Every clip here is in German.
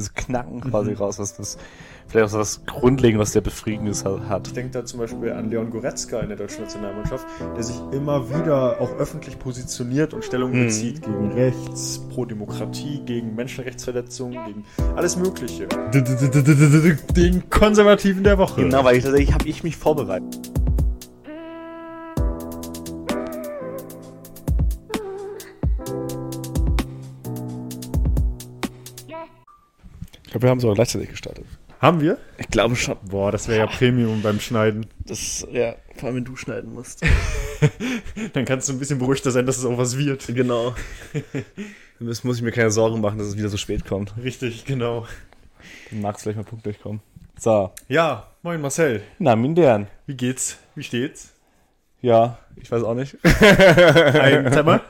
dieses Knacken quasi raus, was das vielleicht auch so was Grundlegendes, was der Befriedigendes hat. Ich denke da zum Beispiel an Leon Goretzka in der deutschen Nationalmannschaft, der sich immer wieder auch öffentlich positioniert und Stellung Mhm. bezieht gegen Rechts, pro Demokratie, gegen Menschenrechtsverletzungen, gegen alles Mögliche. Den Konservativen der Woche. Genau, weil ich tatsächlich habe ich mich vorbereitet. Ich glaube, wir haben sogar gleichzeitig gestartet. Haben wir? Ich glaube schon. Boah, das wäre ja Premium beim Schneiden. Das, ja, vor allem wenn du schneiden musst. Dann kannst du ein bisschen beruhigter sein, dass es auch was wird. genau. Dann muss ich mir keine Sorgen machen, dass es wieder so spät kommt. Richtig, genau. Dann mag es vielleicht mal pünktlich kommen. So. Ja, moin Marcel. Na, Mindern. Wie geht's? Wie steht's? Ja, ich weiß auch nicht. Ein, sag mal.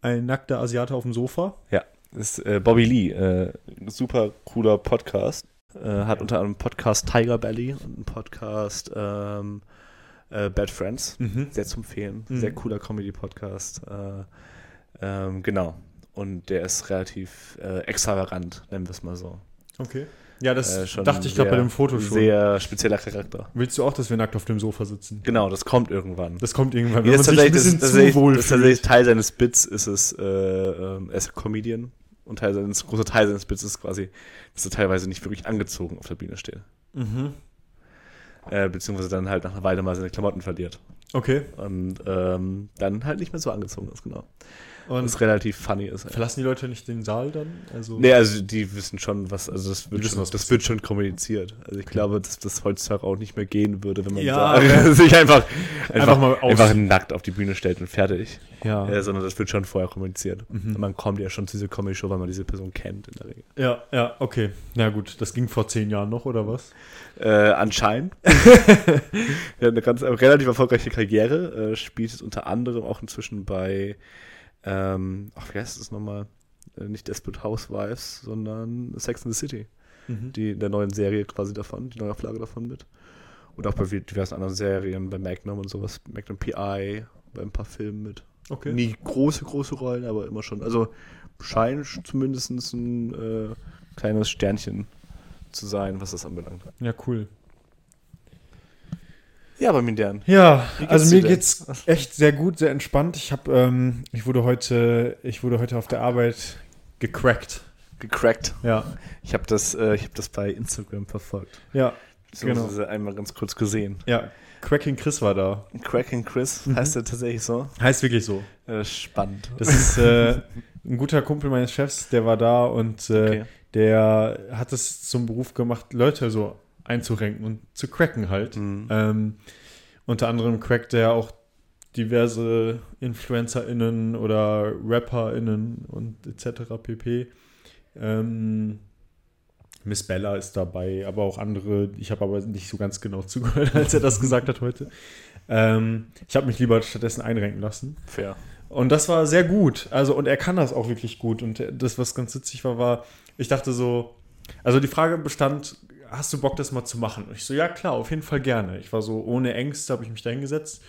Ein nackter Asiate auf dem Sofa. Ja, das ist äh, Bobby Lee, äh, ein super cooler Podcast. Äh, hat unter anderem Podcast Tiger Belly und einen Podcast ähm, äh, Bad Friends. Mhm. Sehr zu empfehlen. Mhm. Sehr cooler Comedy-Podcast. Äh, ähm, genau. Und der ist relativ äh, extravagant, nennen wir es mal so. Okay. Ja, das Äh, schon dachte ich gerade bei dem Foto schon. Sehr spezieller Charakter. Willst du auch, dass wir nackt auf dem Sofa sitzen? Genau, das kommt irgendwann. Das kommt irgendwann, wenn das man ist sich ein bisschen das, zu tatsächlich, wohl das tatsächlich. Teil seines Bits ist es, äh, ähm, er ist Comedian und Teil seines, großer Teil seines ist quasi, dass er teilweise nicht wirklich angezogen auf der Bühne steht. Mhm. Äh, beziehungsweise dann halt nach einer Weile mal seine Klamotten verliert. Okay. Und ähm, dann halt nicht mehr so angezogen ist, genau. Und Was relativ funny ist. verlassen die Leute nicht den Saal dann? Also Nee, also die wissen schon, was, also das wird, wissen, schon, das wird schon kommuniziert. Also ich glaube, dass das heutzutage auch nicht mehr gehen würde, wenn man Ja, aber- sich einfach, Einfach einfach, mal aus- einfach nackt auf die Bühne stellt und fertig. ja. Äh, sondern das wird schon vorher kommuniziert. Mhm. Und man kommt ja schon zu dieser Comedy-Show, weil man diese Person kennt in der Regel. ja, ja, okay. Na gut, das ging vor zehn Jahren noch, oder was? Äh, anscheinend. er hat eine ganz relativ erfolgreiche Karriere, äh, spielt jetzt unter anderem auch inzwischen bei, ähm, ach, wie heißt das nochmal? Äh, nicht Desperate Housewives, sondern Sex in the City. Mhm. Die der neuen Serie quasi davon, die neue Auflage davon mit. Und auch bei diversen anderen Serien, bei Magnum und sowas, Magnum PI, bei ein paar Filmen mit. Okay. Nie große, große Rollen, aber immer schon. Also scheint zumindest ein äh, kleines Sternchen zu sein, was das anbelangt. Ja, cool. Ja, bei Mindern. Ja, Wie geht's also mir geht's echt sehr gut, sehr entspannt. Ich habe, ähm, ich wurde heute, ich wurde heute auf der Arbeit gecrackt. Gecrackt. Ja, Ich habe das, äh, ich hab das bei Instagram verfolgt. ja, Beziehungsweise einmal ganz kurz gesehen. ja. Cracking Chris war da. Cracking Chris Mhm. heißt der tatsächlich so. Heißt wirklich so. Äh, spannend. Das ist äh, ein guter Kumpel meines Chefs, der war da und äh, okay. der hat es zum Beruf gemacht, Leute so einzurenken und zu cracken halt. Mhm. Ähm, unter anderem crackt er auch diverse InfluencerInnen oder RapperInnen und etc. pp. Ähm, Miss Bella ist dabei, aber auch andere. Ich habe aber nicht so ganz genau zugehört, als er das gesagt hat heute. Ähm, ich habe mich lieber stattdessen einrenken lassen. Fair. Und das war sehr gut. Also, und er kann das auch wirklich gut. Und das, was ganz witzig war, war, ich dachte so, also die Frage bestand, hast du Bock, das mal zu machen? Und ich so, ja klar, auf jeden Fall gerne. Ich war so, ohne Ängste habe ich mich da hingesetzt.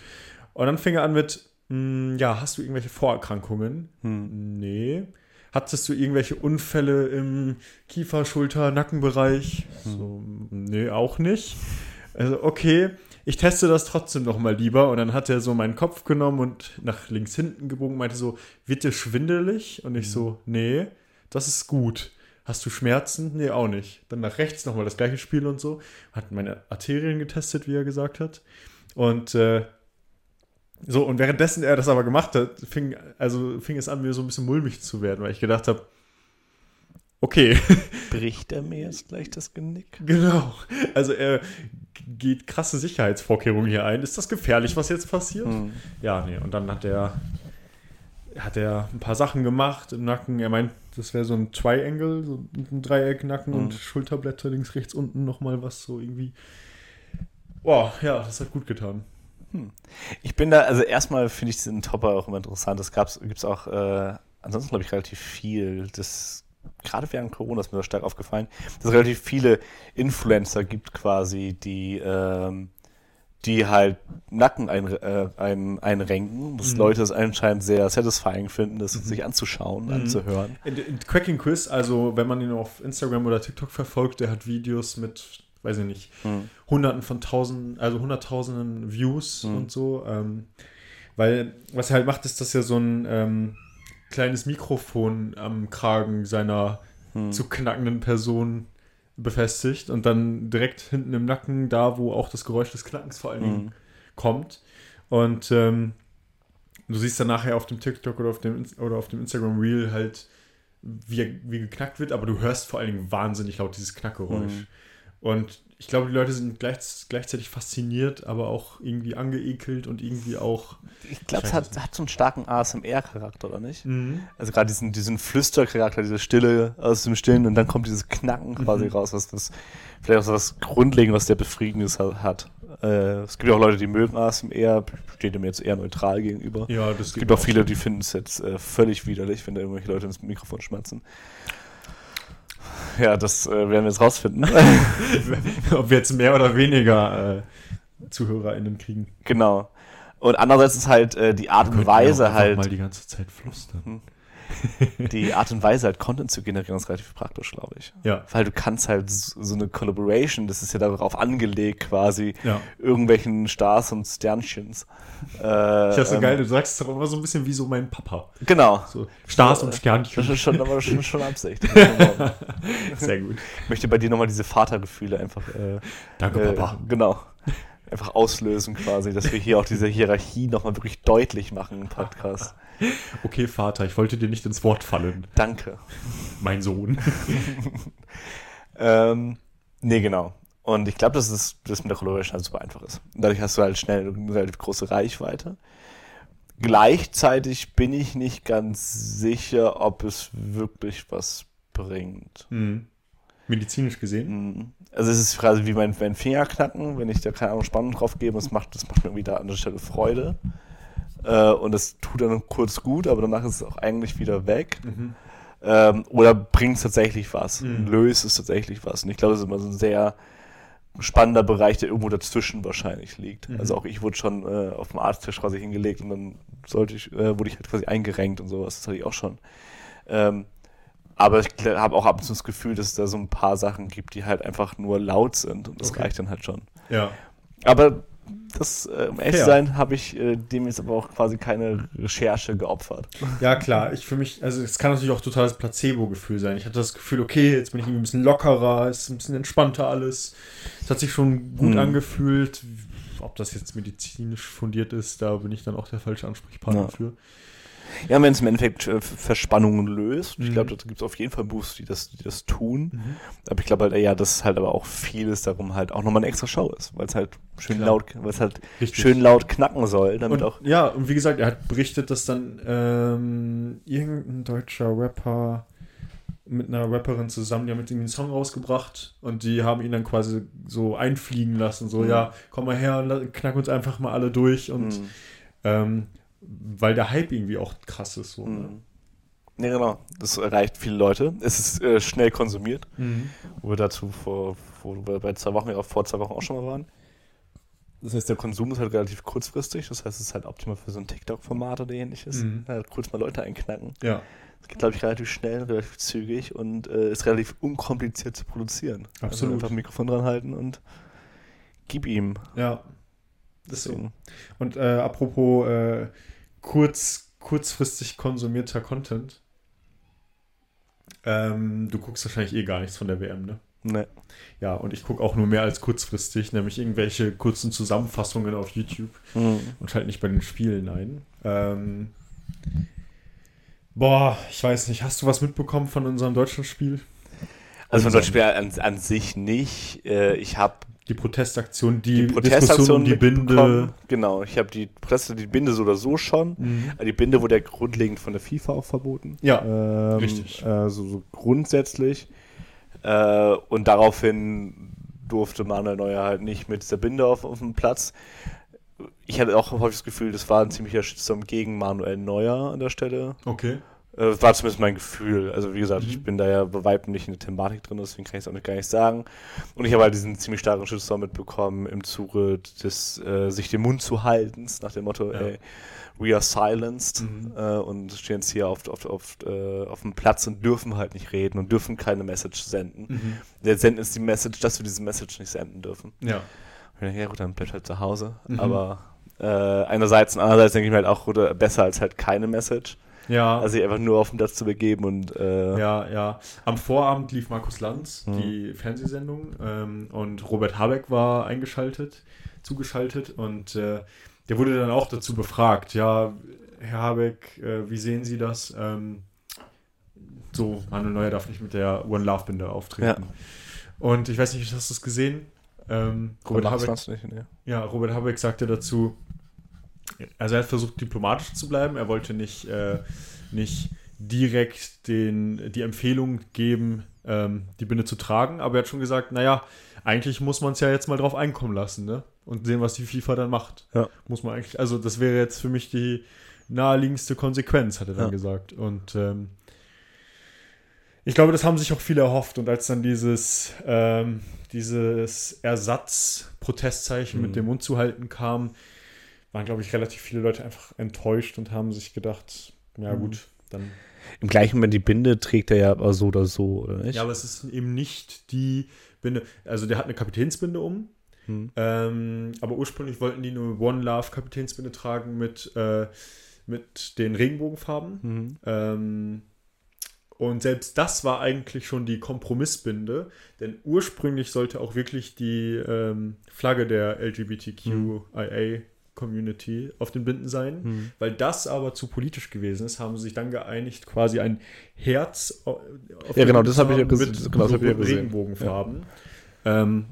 Und dann fing er an mit, "Mm, ja, hast du irgendwelche Vorerkrankungen? Hm. Nee. Hattest du irgendwelche Unfälle im Kiefer, Schulter, Nackenbereich? So, nee, auch nicht. Also, okay, ich teste das trotzdem noch mal lieber. Und dann hat er so meinen Kopf genommen und nach links hinten gebogen, meinte so, wird dir schwindelig? Und ich so, nee, das ist gut. Hast du Schmerzen? Nee, auch nicht. Dann nach rechts nochmal das gleiche Spiel und so. Hat meine Arterien getestet, wie er gesagt hat. Und äh, so, und währenddessen er das aber gemacht hat, fing, also fing es an, mir so ein bisschen mulmig zu werden, weil ich gedacht habe, okay, Bricht er mir jetzt gleich das Genick? genau. Also er geht krasse Sicherheitsvorkehrungen hier ein. Ist das gefährlich, was jetzt passiert? Hm. Ja, nee. Und dann hat er, hat er ein paar Sachen gemacht im Nacken. Er meint, das wäre so ein Triangle, so ein Dreiecknacken Mhm. und Schulterblätter links, rechts, unten nochmal was so irgendwie. Boah, ja, das hat gut getan. Ich bin da, also erstmal finde ich diesen Topper auch immer interessant. Es gibt es auch, äh, ansonsten glaube ich, relativ viel. Das, gerade während Corona ist mir das stark aufgefallen, dass es relativ viele Influencer gibt quasi, die, ähm, die halt Nacken ein, äh, ein, einrenken, dass Leute es anscheinend sehr satisfying finden, das sich anzuschauen, anzuhören. In, in Cracking Quiz, also wenn man ihn auf Instagram oder TikTok verfolgt, der hat Videos mit, weiß ich nicht, Mhm. Hunderten von Tausenden, also Hunderttausenden Views Mhm. und so. Ähm, weil was er halt macht, ist, dass er so ein ähm, kleines Mikrofon am Kragen seiner Mhm. zu knackenden Person befestigt und dann direkt hinten im Nacken, da wo auch das Geräusch des Knackens vor allen Dingen Mhm. kommt. Und ähm, du siehst dann nachher auf dem TikTok oder auf dem, oder auf dem Instagram Reel halt, wie, wie geknackt wird, aber du hörst vor allen Dingen wahnsinnig laut dieses Knackgeräusch. Mhm. Und ich glaube, die Leute sind gleich, gleichzeitig fasziniert, aber auch irgendwie angeekelt und irgendwie auch. Ich glaube, es hat, hat so einen starken ASMR-Charakter, oder nicht? Mhm. Also gerade diesen, diesen Flüstercharakter, diese Stille aus dem Stillen und dann kommt dieses Knacken quasi raus, was, was vielleicht auch so was Grundlegendes, was der Befriedigendes ha- hat. Äh, es gibt ja auch Leute, die mögen ASMR, steht dem jetzt eher neutral gegenüber. Ja, das Es gibt auch viele, die finden es jetzt äh, völlig widerlich, wenn da irgendwelche Leute ins Mikrofon schmatzen. Ja, das äh, werden wir jetzt rausfinden. Ob wir jetzt mehr oder weniger äh, ZuhörerInnen kriegen. genau. Und andererseits ist halt äh, die Art und Weise halt, mal die ganze Zeit flüstern. Die Art und Weise halt Content zu generieren, ist relativ praktisch, glaube ich. Ja. Weil du kannst halt so eine Collaboration, das ist ja darauf angelegt, quasi Ja. irgendwelchen Stars und Sternchens. Äh, Ich das so ähm, geil, du sagst es doch immer so ein bisschen wie so mein Papa. Genau. So Stars und Das Sternchen. ist schon, aber schon, schon Absicht. Sehr gut. Ich möchte bei dir nochmal diese Vatergefühle einfach äh, Danke, äh, Papa. genau. Einfach auslösen quasi, dass wir hier auch diese Hierarchie nochmal wirklich deutlich machen im Podcast. Okay, Vater, ich wollte dir nicht ins Wort fallen, Danke. mein Sohn. Ähm, nee, genau. Und ich glaube, dass das, das mit der Collaboration halt super einfach ist. Und dadurch hast du halt schnell eine relativ große Reichweite. Gleichzeitig bin ich nicht ganz sicher, ob es wirklich was bringt. Mhm. Medizinisch gesehen. Mhm. Also es ist quasi wie mein, mein Fingerknacken, wenn ich da keine Ahnung Spannung drauf gebe, das macht, das macht mir irgendwie da an der Stelle Freude. Äh, und das tut dann kurz gut, aber danach ist es auch eigentlich wieder weg. Mhm. Ähm, oder bringt es tatsächlich was? Mhm. Löst es tatsächlich was? Und ich glaube, das ist immer so ein sehr spannender Bereich, der irgendwo dazwischen wahrscheinlich liegt. Mhm. Also auch ich wurde schon äh, auf dem Arzttisch quasi hingelegt und dann sollte ich, äh, wurde ich halt quasi eingerenkt und sowas. Das hatte ich auch schon. Ähm, aber ich habe auch ab und zu das Gefühl, dass es da so ein paar Sachen gibt, die halt einfach nur laut sind und das Okay. reicht dann halt schon. Ja. Aber das, äh, um ehrlich zu sein, habe ich äh, dem jetzt aber auch quasi keine Recherche geopfert. Ja, klar. Ich für mich, also es kann natürlich auch totales Placebo-Gefühl sein. Ich hatte das Gefühl, okay, jetzt bin ich irgendwie ein bisschen lockerer, es ist ein bisschen entspannter alles. Es hat sich schon gut Mhm. angefühlt. Ob das jetzt medizinisch fundiert ist, da bin ich dann auch der falsche Ansprechpartner Ja. für. Ja, wenn es im Endeffekt äh, Verspannungen löst, ich Mhm. glaube, da gibt es auf jeden Fall Boosts, die das, die das tun. Aber ich glaube halt, ja, dass halt aber auch vieles darum halt auch nochmal eine extra Show ist, weil es halt schön Klar. laut, weil es halt Richtig. schön laut knacken soll, damit Und, auch. ja, und wie gesagt, er hat berichtet, dass dann ähm, irgendein deutscher Rapper mit einer Rapperin zusammen, die haben jetzt irgendwie einen Song rausgebracht und die haben ihn dann quasi so einfliegen lassen, so, Mhm. ja, komm mal her und knack uns einfach mal alle durch und Mhm. ähm, weil der Hype irgendwie auch krass ist. So, ne? Mhm. Ja, genau. Das erreicht viele Leute. Es ist äh, schnell konsumiert, Mhm. wo wir dazu vor, wo wir bei zwei Wochen, ja, vor zwei Wochen auch schon mal waren. Das heißt, der Konsum ist halt relativ kurzfristig. Das heißt, es ist halt optimal für so ein TikTok-Format oder ähnliches. Mhm. Halt kurz mal Leute einknacken. Ja, Das geht, glaube ich, relativ schnell, relativ zügig und äh, ist relativ unkompliziert zu produzieren. Also Absolut. einfach ein Mikrofon dran halten und gib ihm. ja. Ist so. Deswegen. Und äh, apropos äh, kurz, kurzfristig konsumierter Content. Ähm, du guckst wahrscheinlich eh gar nichts von der WM, ne? Ne. Ja, und ich gucke auch nur mehr als kurzfristig, nämlich irgendwelche kurzen Zusammenfassungen auf YouTube Mhm. und schalte nicht bei den Spielen ein. Ähm, boah, ich weiß nicht, hast du was mitbekommen von unserem deutschen Spiel? Also von. Deutschspiel an, an sich nicht. Äh, ich habe Die Protestaktion, die, die Protestaktion um die Binde. Genau, ich habe die Presse, die Binde so oder so schon. Mhm. Die Binde wurde ja grundlegend von der FIFA auch verboten. Ja, Ähm, richtig. Äh, so, so grundsätzlich. Äh, und daraufhin durfte Manuel Neuer halt nicht mit dieser Binde auf, auf dem Platz. Ich hatte auch häufig das Gefühl, das war ein ziemlicher Shitstorm gegen Manuel Neuer an der Stelle. Okay. Äh, war zumindest mein Gefühl. Also wie gesagt, Mhm. ich bin da ja bei weitem nicht in der Thematik drin, deswegen kann ich es auch nicht gar nicht sagen. Und ich habe halt diesen ziemlich starken Shitstorm mitbekommen im Zuge des äh, sich den Mund zu haltens, nach dem Motto, Ja. ey, we are silenced Mhm. äh, und stehen jetzt hier auf, auf, auf, äh, auf dem Platz und dürfen halt nicht reden und dürfen keine Message senden. Mhm. Der senden ist die Message, dass wir diese Message nicht senden dürfen. Ja. Und ich denke, ja gut, dann bleibt halt zu Hause. Mhm. Aber äh, einerseits und andererseits denke ich mir halt auch, oder besser als halt keine Message. Ja. Also sich einfach nur auf den Platz zu begeben und äh, Ja, ja. Am Vorabend lief Markus Lanz, Mhm. die Fernsehsendung, ähm, und Robert Habeck war eingeschaltet, zugeschaltet und äh, der wurde dann auch dazu befragt, ja, Herr Habeck, äh, wie sehen Sie das? Ähm, so, Manuel Neuer darf nicht mit der One Love Binde auftreten. Und ich weiß nicht, hast du es gesehen? Ähm, Robert Habeck, nicht, ne? ja, Robert Habeck sagte dazu, also er hat versucht, diplomatisch zu bleiben. Er wollte nicht, äh, nicht direkt den, die Empfehlung geben, ähm, die Binde zu tragen, aber er hat schon gesagt, naja, eigentlich muss man es ja jetzt mal drauf einkommen lassen, ne? Und sehen, was die FIFA dann macht. Ja. Muss man eigentlich, also das wäre jetzt für mich die naheliegendste Konsequenz, hat er dann Ja. gesagt. Und ähm, ich glaube, das haben sich auch viele erhofft. Und als dann dieses, ähm, dieses Ersatz-Protestzeichen Mhm. mit dem Mund zu halten kam, waren, glaube ich, relativ viele Leute einfach enttäuscht und haben sich gedacht, ja Mhm. gut, dann. Im gleichen Moment die Binde trägt er ja aber so oder so, oder nicht? Ja, aber es ist eben nicht die Binde. Also der hat eine Kapitänsbinde um, Hm. ähm, aber ursprünglich wollten die nur One Love Kapitänsbinde tragen mit, äh, mit den Regenbogenfarben. Mhm. Ähm, und selbst das war eigentlich schon die Kompromissbinde, denn ursprünglich sollte auch wirklich die ähm, Flagge der LGBTQIA Community auf den Binden sein. Mhm. Weil das aber zu politisch gewesen ist, haben sie sich dann geeinigt, quasi ein Herz au- auf Ja, genau, das habe ich ja Binden gesehen. mit Genau, das so ich ja. Regenbogenfarben. Ähm,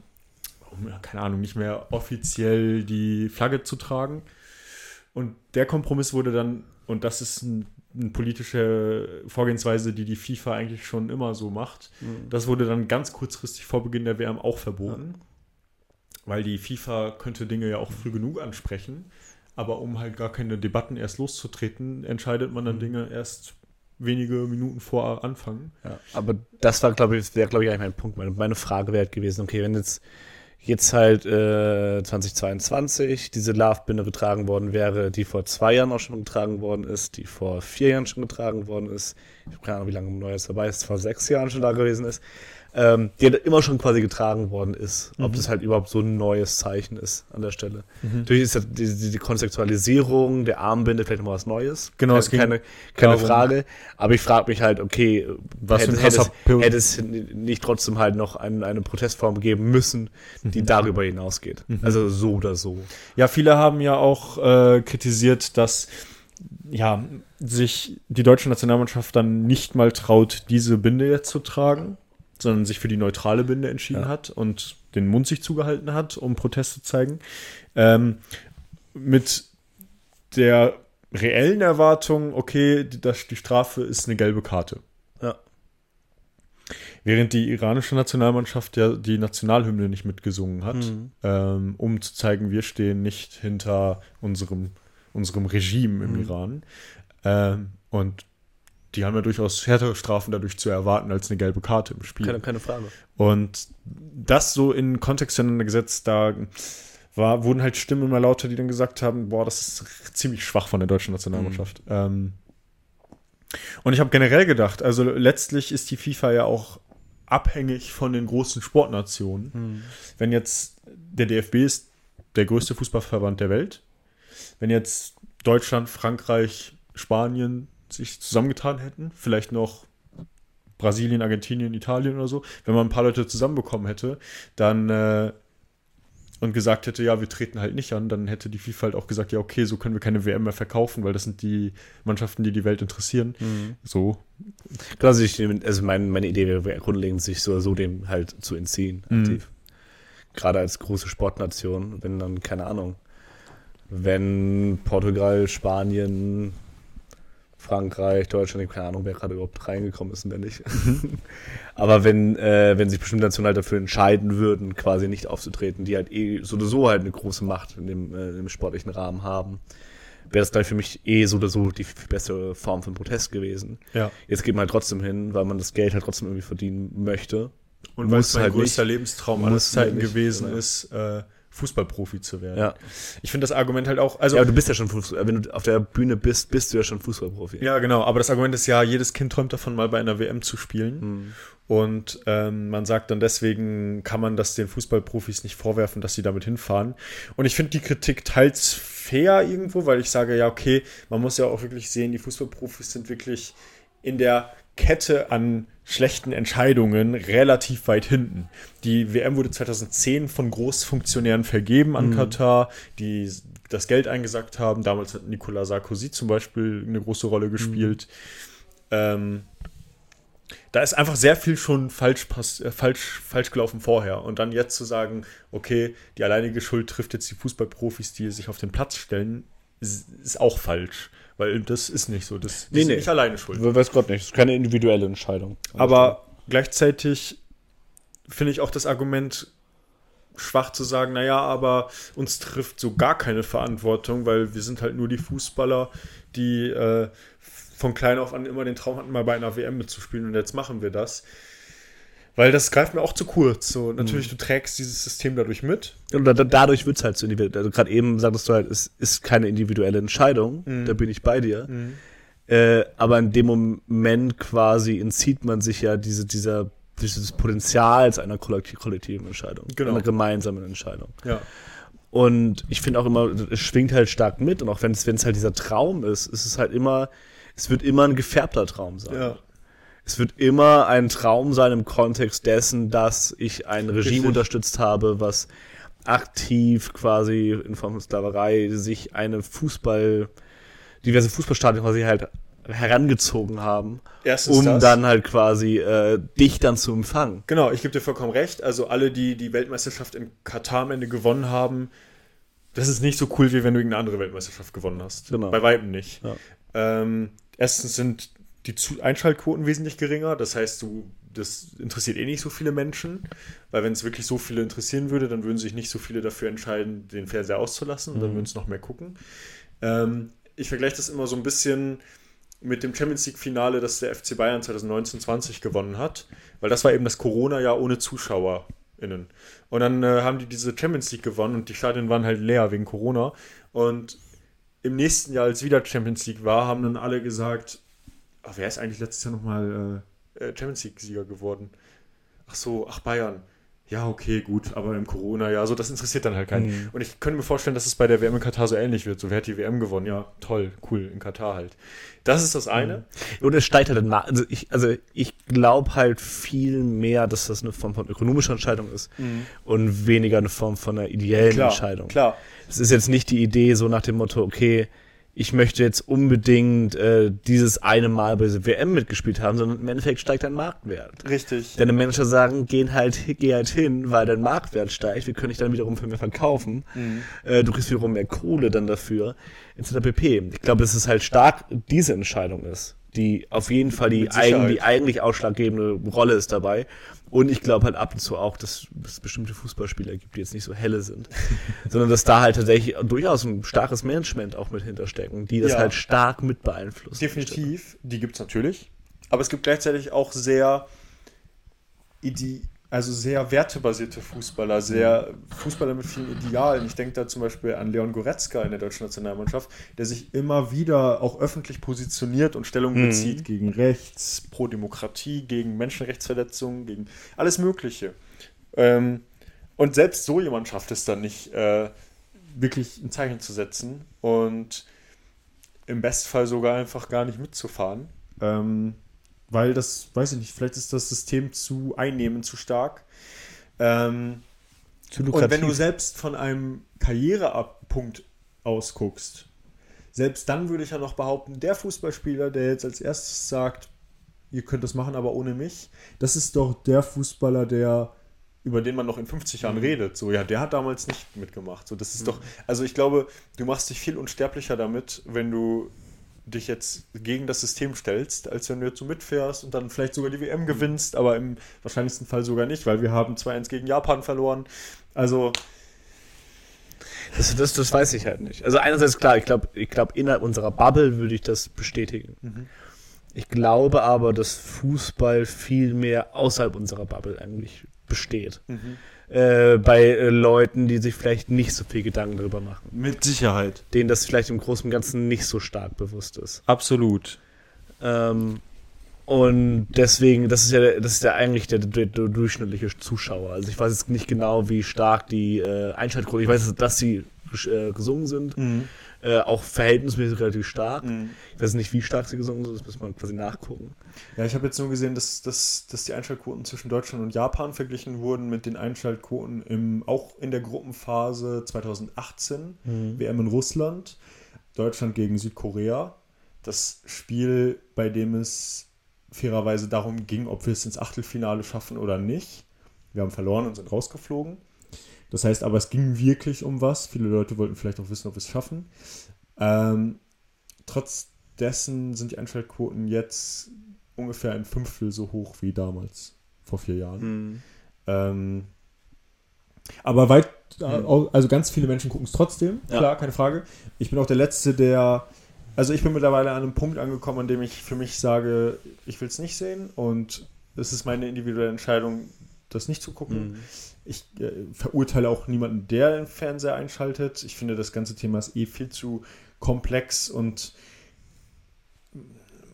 um, ja, keine Ahnung, nicht mehr offiziell die Flagge zu tragen. Und der Kompromiss wurde dann, und das ist ein, eine politische Vorgehensweise, die die FIFA eigentlich schon immer so macht, Mhm. das wurde dann ganz kurzfristig vor Beginn der WM auch verboten. Weil die FIFA könnte Dinge ja auch früh genug ansprechen. Aber um halt gar keine Debatten erst loszutreten, entscheidet man dann Mhm. Dinge erst wenige Minuten vor Anfang. Ja, aber das war, glaube ich, wäre, glaube ich, eigentlich mein Punkt. Meine, meine Frage wäre halt gewesen, okay, wenn jetzt, jetzt halt äh, 2022 diese Love-Binde getragen worden wäre, die vor zwei Jahren auch schon getragen worden ist, die vor vier Jahren schon getragen worden ist, ich habe keine Ahnung, wie lange Neues dabei ist, vor sechs Jahren schon da gewesen ist, ähm, die halt immer schon quasi getragen worden ist. Ob Mhm. das halt überhaupt so ein neues Zeichen ist an der Stelle. Mhm. Natürlich ist die, die, die Kontextualisierung der Armbinde vielleicht nochmal was Neues. Genau, es ging keine, keine darum- Frage. Aber ich frage mich halt, okay, Was hätte, hätte, es, hätte es nicht trotzdem halt noch ein, eine Protestform geben müssen, die darüber hinausgeht. Mhm. Also so oder so. Ja, viele haben ja auch äh, kritisiert, dass ja, sich die deutsche Nationalmannschaft dann nicht mal traut, diese Binde jetzt zu tragen, sondern sich für die neutrale Binde entschieden Ja. hat und den Mund sich zugehalten hat, um Protest zu zeigen. Ähm, mit der reellen Erwartung, okay, die, das, die Strafe ist eine gelbe Karte. Ja. Während die iranische Nationalmannschaft ja die Nationalhymne nicht mitgesungen hat, Mhm. ähm, um zu zeigen, wir stehen nicht hinter unserem, unserem Regime im Mhm. Iran. Ähm, und die haben ja durchaus härtere Strafen dadurch zu erwarten als eine gelbe Karte im Spiel. Keine, keine Frage. Und das so in Kontext zueinander gesetzt, da war, wurden halt Stimmen immer lauter, die dann gesagt haben, boah, das ist ziemlich schwach von der deutschen Nationalmannschaft. Ähm, und ich habe generell gedacht, also letztlich ist die FIFA ja auch abhängig von den großen Sportnationen. Wenn jetzt der DFB ist der größte Fußballverband der Welt, wenn jetzt Deutschland, Frankreich, Spanien sich zusammengetan hätten, vielleicht noch Brasilien, Argentinien, Italien oder so, wenn man ein paar Leute zusammenbekommen hätte, dann äh, und gesagt hätte, ja, wir treten halt nicht an, dann hätte die FIFA halt auch gesagt, ja, okay, so können wir keine WM mehr verkaufen, weil das sind die Mannschaften, die die Welt interessieren. So. Also, ich, also mein, meine Idee wäre grundlegend, sich so so dem halt zu entziehen, Mhm. aktiv. Gerade als große Sportnation, wenn dann, keine Ahnung, wenn Portugal, Spanien, Frankreich, Deutschland, ich habe keine Ahnung, wer gerade überhaupt reingekommen ist und wer nicht. Aber wenn, äh, wenn sich bestimmte Nationen halt dafür entscheiden würden, quasi nicht aufzutreten, die halt eh so oder so halt eine große Macht in dem, äh, im sportlichen Rahmen haben, wäre das gleich für mich eh so oder so die bessere Form von Protest gewesen. Ja. Jetzt geht man halt trotzdem hin, weil man das Geld halt trotzdem irgendwie verdienen möchte. Und weil es mein halt größter nicht. Lebenstraum aller Zeiten halt gewesen genau. ist, äh, Fußballprofi zu werden. Ja. Ich finde das Argument halt auch, also ja, aber du bist ja schon Fußball, wenn du auf der Bühne bist, bist du ja schon Fußballprofi. Ja, genau. Aber das Argument ist ja, jedes Kind träumt davon, mal bei einer WM zu spielen. Und ähm, man sagt dann deswegen, kann man das den Fußballprofis nicht vorwerfen, dass sie damit hinfahren. Und ich finde die Kritik teils fair irgendwo, weil ich sage, ja, okay, man muss ja auch wirklich sehen, die Fußballprofis sind wirklich in der Kette an schlechten Entscheidungen relativ weit hinten. Die WM wurde 2010 von Großfunktionären vergeben an Katar, die das Geld eingesackt haben. Damals hat Nicolas Sarkozy zum Beispiel eine große Rolle gespielt. Ähm, da ist einfach sehr viel schon falsch, äh, falsch, falsch gelaufen vorher. Und dann jetzt zu sagen, okay, die alleinige Schuld trifft jetzt die Fußballprofis, die sich auf den Platz stellen, ist auch falsch. Weil das ist nicht so. Das, Nee, sind nee. nicht alleine schuld. Weiß Gott nicht, das ist keine individuelle Entscheidung. Aber gleichzeitig finde ich auch das Argument schwach zu sagen, naja, aber uns trifft so gar keine Verantwortung, weil wir sind halt nur die Fußballer, die äh, von klein auf an immer den Traum hatten, mal bei einer WM mitzuspielen und jetzt machen wir das. Weil das greift mir auch zu kurz. So, natürlich, du trägst dieses System dadurch mit. Und da, da- dadurch wird es halt so individuell. Also gerade eben sagtest du halt, es ist keine individuelle Entscheidung, da bin ich bei dir. Äh, aber in dem Moment quasi entzieht man sich ja diese, dieser, dieses Potenzials einer kollektiv, kollektiven Entscheidung, Genau. einer gemeinsamen Entscheidung. Ja. Und ich finde auch immer, es schwingt halt stark mit. Und auch wenn es wenn es halt dieser Traum ist, ist es halt immer, es wird immer ein gefärbter Traum sein. Ja. Es wird immer ein Traum sein im Kontext dessen, dass ich ein Regime Richtig. unterstützt habe, was aktiv quasi in Form von Sklaverei sich eine Fußball, diverse Fußballstadien quasi halt herangezogen haben, Erstens um das. dann halt quasi äh, dich dann zu empfangen. Genau, ich gebe dir vollkommen recht. Also alle, die die Weltmeisterschaft in Katar am Ende gewonnen haben, das ist nicht so cool, wie wenn du irgendeine andere Weltmeisterschaft gewonnen hast. Genau. Bei Weitem nicht. Ja. Ähm, erstens sind die Einschaltquoten wesentlich geringer. Das heißt, du, das interessiert eh nicht so viele Menschen. Weil wenn es wirklich so viele interessieren würde, dann würden sich nicht so viele dafür entscheiden, den Fernseher auszulassen. Und dann würden es noch mehr gucken. Ähm, ich vergleiche das immer so ein bisschen mit dem Champions League-Finale, das der FC Bayern 2019-20 gewonnen hat. Weil das war eben das Corona-Jahr ohne ZuschauerInnen. Und dann äh, haben die diese Champions League gewonnen und die Stadien waren halt leer wegen Corona. Und im nächsten Jahr, als wieder Champions League war, haben dann alle gesagt, ach, wer ist eigentlich letztes Jahr nochmal äh, äh, Champions League-Sieger geworden? Ach so, ach Bayern. Ja, okay, gut, aber im Corona-Jahr, so, das interessiert dann halt keinen. Mhm. Und ich könnte mir vorstellen, dass es bei der WM in Katar so ähnlich wird. So, wer hat die WM gewonnen? Ja, toll, cool, in Katar halt. Das ist das eine. Und es steigt halt dann. Also ich, also ich glaube halt viel mehr, dass das eine Form von ökonomischer Entscheidung ist und weniger eine Form von einer ideellen Entscheidung. klar. Es ist jetzt nicht die Idee so nach dem Motto, okay, ich möchte jetzt unbedingt äh, dieses eine Mal bei der WM mitgespielt haben, sondern im Endeffekt steigt dein Marktwert. Richtig. Deine Manager sagen, gehen halt, geh halt hin, weil dein Marktwert steigt, wir können dich dann wiederum für mehr verkaufen. Äh, du kriegst wiederum mehr Kohle dann dafür, etc. pp. Ich glaube, dass es halt stark diese Entscheidung ist, die auf jeden Fall die, eigen, die eigentlich ausschlaggebende Rolle ist dabei. Und ich glaube halt ab und zu auch, dass es bestimmte Fußballspieler gibt, die jetzt nicht so helle sind, sondern dass da halt tatsächlich durchaus ein starkes Management auch mit hinterstecken, die das Ja. halt stark mit beeinflussen. Definitiv, die gibt es natürlich. Aber es gibt gleichzeitig auch sehr, ide also sehr wertebasierte Fußballer, sehr Fußballer mit vielen Idealen. Ich denke da zum Beispiel an Leon Goretzka in der deutschen Nationalmannschaft, der sich immer wieder auch öffentlich positioniert und Stellung bezieht gegen Rechts, pro Demokratie, gegen Menschenrechtsverletzungen, gegen alles Mögliche. Ähm, und selbst so jemand schafft es dann nicht, äh, wirklich ein Zeichen zu setzen und im Bestfall sogar einfach gar nicht mitzufahren. Ähm, weil das, weiß ich nicht, vielleicht ist das System zu einnehmend, zu stark. Ähm, Zu und wenn du selbst von einem Karrierepunkt aus guckst, selbst dann würde ich ja noch behaupten, der Fußballspieler, der jetzt als erstes sagt, ihr könnt das machen, aber ohne mich, das ist doch der Fußballer, der über den man noch in 50 Jahren redet. So, ja, der hat damals nicht mitgemacht. So, das ist doch, also ich glaube, du machst dich viel unsterblicher damit, wenn du dich jetzt gegen das System stellst, als wenn du jetzt so mitfährst und dann vielleicht sogar die WM gewinnst, aber im wahrscheinlichsten Fall sogar nicht, weil wir haben 2-1 gegen Japan verloren. Also, Das, das, das weiß ich halt nicht. Also einerseits klar, ich glaube, ich glaub, innerhalb unserer Bubble würde ich das bestätigen. Mhm. Ich glaube aber, dass Fußball viel mehr außerhalb unserer Bubble eigentlich besteht. Mhm. Äh, bei äh, Leuten, die sich vielleicht nicht so viel Gedanken darüber machen. Mit Sicherheit. Denen das vielleicht im Großen und Ganzen nicht so stark bewusst ist. Absolut. Ähm, und deswegen, das ist ja, das ist ja eigentlich der, der, der durchschnittliche Zuschauer. Also ich weiß jetzt nicht genau, wie stark die äh, Einschaltquote, ich weiß, dass sie äh, gesungen sind, Mhm. äh, auch verhältnismäßig relativ stark. Mhm. Ich weiß nicht, wie stark sie gesungen sind, das muss man quasi nachgucken. Ja, ich habe jetzt nur gesehen, dass, dass, dass die Einschaltquoten zwischen Deutschland und Japan verglichen wurden mit den Einschaltquoten im, auch in der Gruppenphase 2018, WM in Russland, Deutschland gegen Südkorea. Das Spiel, bei dem es fairerweise darum ging, ob wir es ins Achtelfinale schaffen oder nicht. Wir haben verloren und sind rausgeflogen. Das heißt aber, es ging wirklich um was. Viele Leute wollten vielleicht auch wissen, ob wir es schaffen. Ähm, trotz dessen sind die Einschaltquoten jetzt ungefähr ein Fünftel so hoch wie damals, vor vier Jahren. Ähm, aber weit, Mhm. also ganz viele Menschen gucken es trotzdem, Ja. klar, keine Frage. Ich bin auch der Letzte, der, also ich bin mittlerweile an einem Punkt angekommen, an dem ich für mich sage, ich will es nicht sehen und es ist meine individuelle Entscheidung, das nicht zu gucken. Mhm. Ich äh, verurteile auch niemanden, der den Fernseher einschaltet. Ich finde, das ganze Thema ist eh viel zu komplex und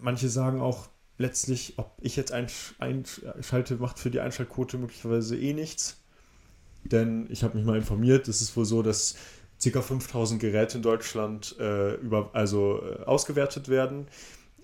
manche sagen auch letztlich, ob ich jetzt einsch- einschalte, macht für die Einschaltquote möglicherweise eh nichts. Denn ich habe mich mal informiert, es ist wohl so, dass ca. 5000 Geräte in Deutschland äh, über, also, äh, ausgewertet werden.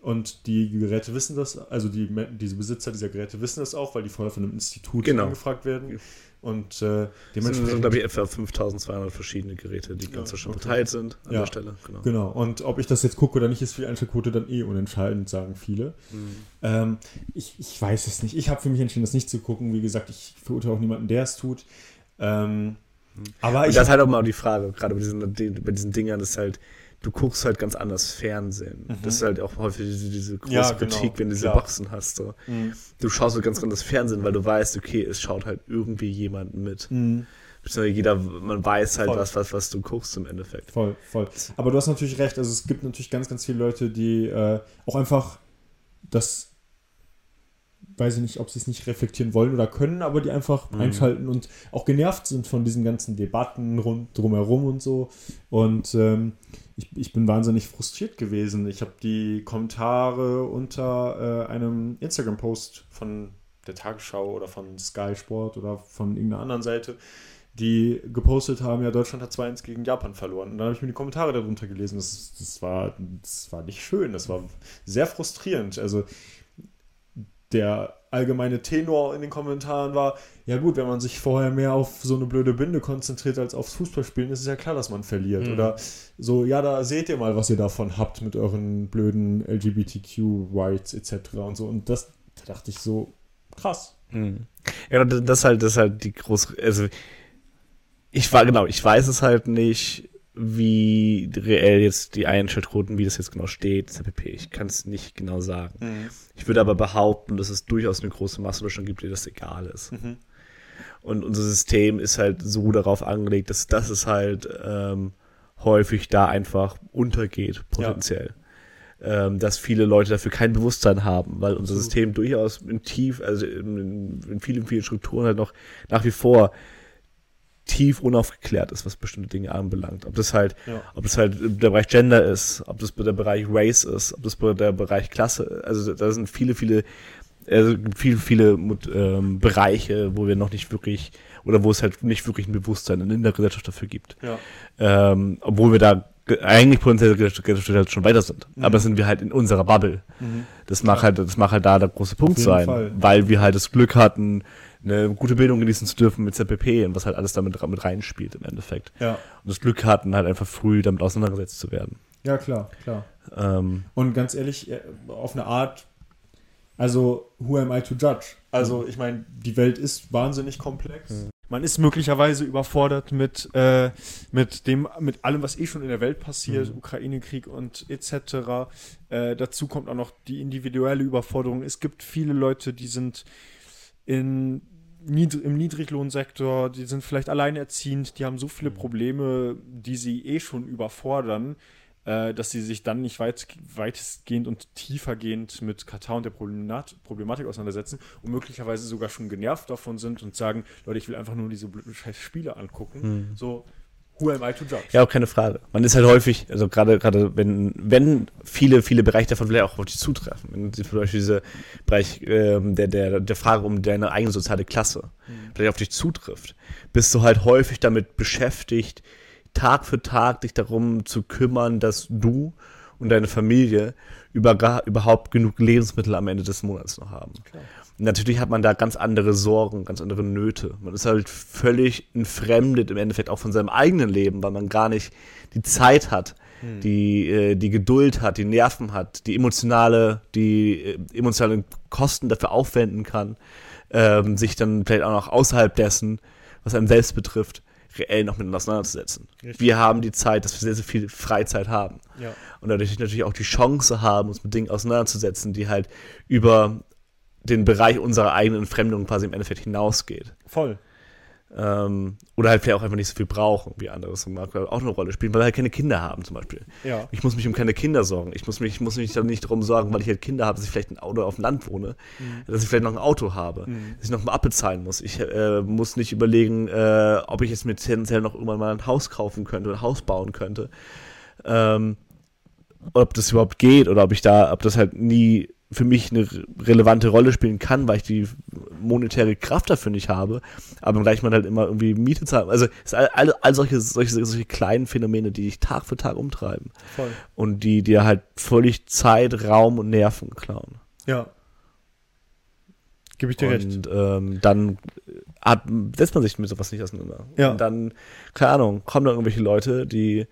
Und die Geräte wissen das, also die, diese Besitzer dieser Geräte wissen das auch, weil die vorher von einem Institut Genau. angefragt werden. Und äh, Es sind, dementsprechend. glaube ich, etwa 5200 verschiedene Geräte, die ganz Ja, schon okay. verteilt sind an Ja. der Stelle. Genau. Genau, und ob ich das jetzt gucke oder nicht, ist für die Einschaltquote dann eh unentscheidend, sagen viele. Mhm. Ähm, ich, ich weiß es nicht. Ich habe für mich entschieden, das nicht zu gucken. Wie gesagt, ich verurteile auch niemanden, der es tut. Ähm, aber Und ich. das ist halt auch mal die Frage, gerade bei diesen, bei diesen Dingern, ist halt, du guckst halt ganz anders Fernsehen. Mhm. Das ist halt auch häufig diese, diese große Ja, genau, Kritik, wenn du diese klar. Boxen hast. So. Mhm. Du schaust halt ganz anders Fernsehen, weil du weißt, okay, es schaut halt irgendwie jemand mit. Mhm. Beziehungsweise jeder, man weiß halt, Voll. was, was, was du guckst im Endeffekt. Voll, voll. Aber du hast natürlich recht. Also es gibt natürlich ganz, ganz viele Leute, die äh, auch einfach das, weiß ich nicht, ob sie es nicht reflektieren wollen oder können, aber die einfach Mhm. einschalten und auch genervt sind von diesen ganzen Debatten rund drumherum und so. Und ähm, ich, ich bin wahnsinnig frustriert gewesen. Ich habe die Kommentare unter äh, einem Instagram-Post von der Tagesschau oder von Sky Sport oder von irgendeiner anderen Seite die gepostet haben, ja, Deutschland hat 2-1 gegen Japan verloren. Und dann habe ich mir die Kommentare darunter gelesen. Das, das, war, das war nicht schön, das war sehr frustrierend. Also der allgemeine Tenor in den Kommentaren war, ja gut, wenn man sich vorher mehr auf so eine blöde Binde konzentriert als aufs Fußballspielen, ist es ja klar, dass man verliert. Mhm. Oder so, ja, da seht ihr mal, was ihr davon habt mit euren blöden LGBTQ-Rights etc. und so. Und das da dachte ich so, krass. Mhm. Ja, das halt, das ist halt die große, also ich war, genau, ich weiß es halt nicht, wie reell jetzt die Einschaltquoten, wie das jetzt genau steht, pp. Ich kann es nicht genau sagen. Ich würde aber behaupten, dass es durchaus eine große Masse Deutschland gibt, die das egal ist. Mhm. Und unser System ist halt so darauf angelegt, dass das es halt ähm, häufig da einfach untergeht, potenziell. Ähm, dass viele Leute dafür kein Bewusstsein haben, weil unser. System durchaus in tief, also in, in vielen, vielen Strukturen halt noch nach wie vor tief unaufgeklärt ist, was bestimmte Dinge anbelangt. Ob das halt, Ja. ob das halt der Bereich Gender ist, ob das der Bereich Race ist, ob das der Bereich Klasse, also da sind viele, viele, also viele, viele ähm, Bereiche, wo wir noch nicht wirklich, oder wo es halt nicht wirklich ein Bewusstsein in der Gesellschaft dafür gibt. Ja. Ähm, obwohl wir da ge- eigentlich potenziell halt schon weiter sind. Mhm. Aber sind wir halt in unserer Bubble. Mhm. Das macht halt, das macht halt da der große Punkt sein, Fall. weil wir halt das Glück hatten, eine gute Bildung genießen zu dürfen mit ZPP und was halt alles damit mit reinspielt im Endeffekt. Ja. Und das Glück hatten, halt einfach früh damit auseinandergesetzt zu werden. ja, klar, klar. Ähm, Und ganz ehrlich, äh, auf eine Art, also, who am I to judge? Also, ich meine, die Welt ist wahnsinnig komplex. Mhm. Man ist möglicherweise überfordert mit, äh, mit dem, mit allem, was eh schon in der Welt passiert, Mhm. Ukraine-Krieg und etc. Äh, dazu kommt auch noch die individuelle Überforderung. Es gibt viele Leute, die sind in im Niedriglohnsektor, die sind vielleicht alleinerziehend, die haben so viele Probleme, die sie eh schon überfordern, äh, dass sie sich dann nicht weit, weitestgehend und tiefergehend mit Katar und der Problemat Problematik auseinandersetzen und möglicherweise sogar schon genervt davon sind und sagen, Leute, ich will einfach nur diese scheiß Spiele angucken. Hm. So, who am I to judge? Ja, auch keine Frage. Man ist halt häufig, also gerade, gerade wenn, wenn viele, viele Bereiche davon vielleicht auch auf dich zutreffen. Wenn sie zum Beispiel dieser Bereich ähm, der, der, der Frage um deine eigene soziale Klasse vielleicht auf dich zutrifft, bist du halt häufig damit beschäftigt, Tag für Tag dich darum zu kümmern, dass du und deine Familie über, überhaupt genug Lebensmittel am Ende des Monats noch haben. Klar. Natürlich hat man da ganz andere Sorgen, ganz andere Nöte. Man ist halt völlig entfremdet im Endeffekt auch von seinem eigenen Leben, weil man gar nicht die Zeit hat, die, äh, die Geduld hat, die Nerven hat, die emotionale, die äh, emotionalen Kosten dafür aufwenden kann, ähm, sich dann vielleicht auch noch außerhalb dessen, was einen selbst betrifft, reell noch miteinander auseinanderzusetzen. Richtig. Wir haben die Zeit, dass wir sehr, sehr viel Freizeit haben. Ja. Und dadurch natürlich auch die Chance haben, uns mit Dingen auseinanderzusetzen, die halt über den Bereich unserer eigenen Entfremdung quasi im Endeffekt hinausgeht. Voll. Ähm, oder halt vielleicht auch einfach nicht so viel brauchen, wie andere. Das mag auch eine Rolle spielen, weil wir halt keine Kinder haben zum Beispiel. Ja. Ich muss mich um keine Kinder sorgen. Ich muss mich, ich muss mich dann nicht darum sorgen, weil ich halt Kinder habe, dass ich vielleicht ein Auto auf dem Land wohne, dass ich vielleicht noch ein Auto habe, dass ich noch mal abbezahlen muss. Ich äh, muss nicht überlegen, äh, ob ich jetzt mir tendenziell noch irgendwann mal ein Haus kaufen könnte oder ein Haus bauen könnte. Ähm, ob das überhaupt geht oder ob ich da, ob das halt nie für mich eine re- relevante Rolle spielen kann, weil ich die monetäre Kraft dafür nicht habe, aber gleich man halt immer irgendwie Miete zahlen. Also es ist all, all, all solche, solche, solche kleinen Phänomene, die dich Tag für Tag umtreiben Voll. und die dir halt völlig Zeit, Raum und Nerven klauen. Ja. Gebe ich dir recht. Und ähm, dann hat, setzt man sich mit sowas nicht auseinander. Ja. Und dann, keine Ahnung, kommen da irgendwelche Leute, die,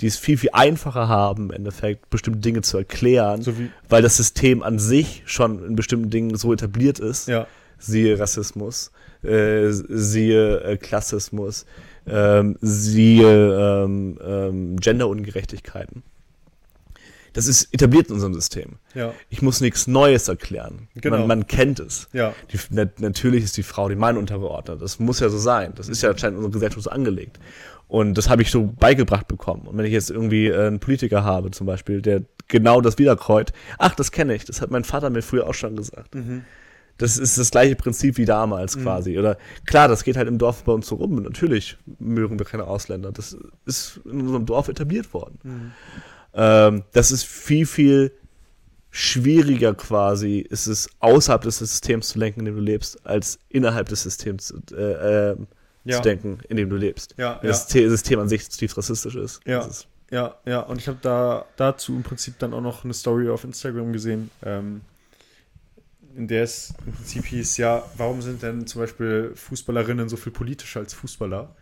die es viel, viel einfacher haben, im Endeffekt bestimmte Dinge zu erklären, So weil das System an sich schon in bestimmten Dingen so etabliert ist. Ja. Siehe Rassismus, äh, siehe äh, Klassismus, ähm, siehe ähm, ähm, Genderungerechtigkeiten. Das ist etabliert in unserem System. Ja. Ich muss nichts Neues erklären. Genau. Man, man kennt es. Ja. Die, na, natürlich ist die Frau die Mann untergeordnet. Das muss ja so sein. Das ist ja anscheinend in unserer Gesellschaft so angelegt. Und das habe ich so beigebracht bekommen. Und wenn ich jetzt irgendwie äh, einen Politiker habe, zum Beispiel, der genau das wiederkäut, ach, das kenne ich, das hat mein Vater mir früher auch schon gesagt. Das ist das gleiche Prinzip wie damals quasi. Oder klar, das geht halt im Dorf bei uns so rum. Natürlich mögen wir keine Ausländer. Das ist in unserem Dorf etabliert worden. Ähm, das ist viel, viel schwieriger quasi ist es, außerhalb des Systems zu lenken, in dem du lebst, als innerhalb des Systems äh, äh, Ja. zu denken, in dem du lebst. Ja, Wenn Das System- System an sich tief rassistisch ist. Ja. Ist Ja, ja, und ich habe da dazu im Prinzip dann auch noch eine Story auf Instagram gesehen, ähm, in der es im Prinzip hieß, ja, warum sind denn zum Beispiel Fußballerinnen so viel politischer als Fußballer?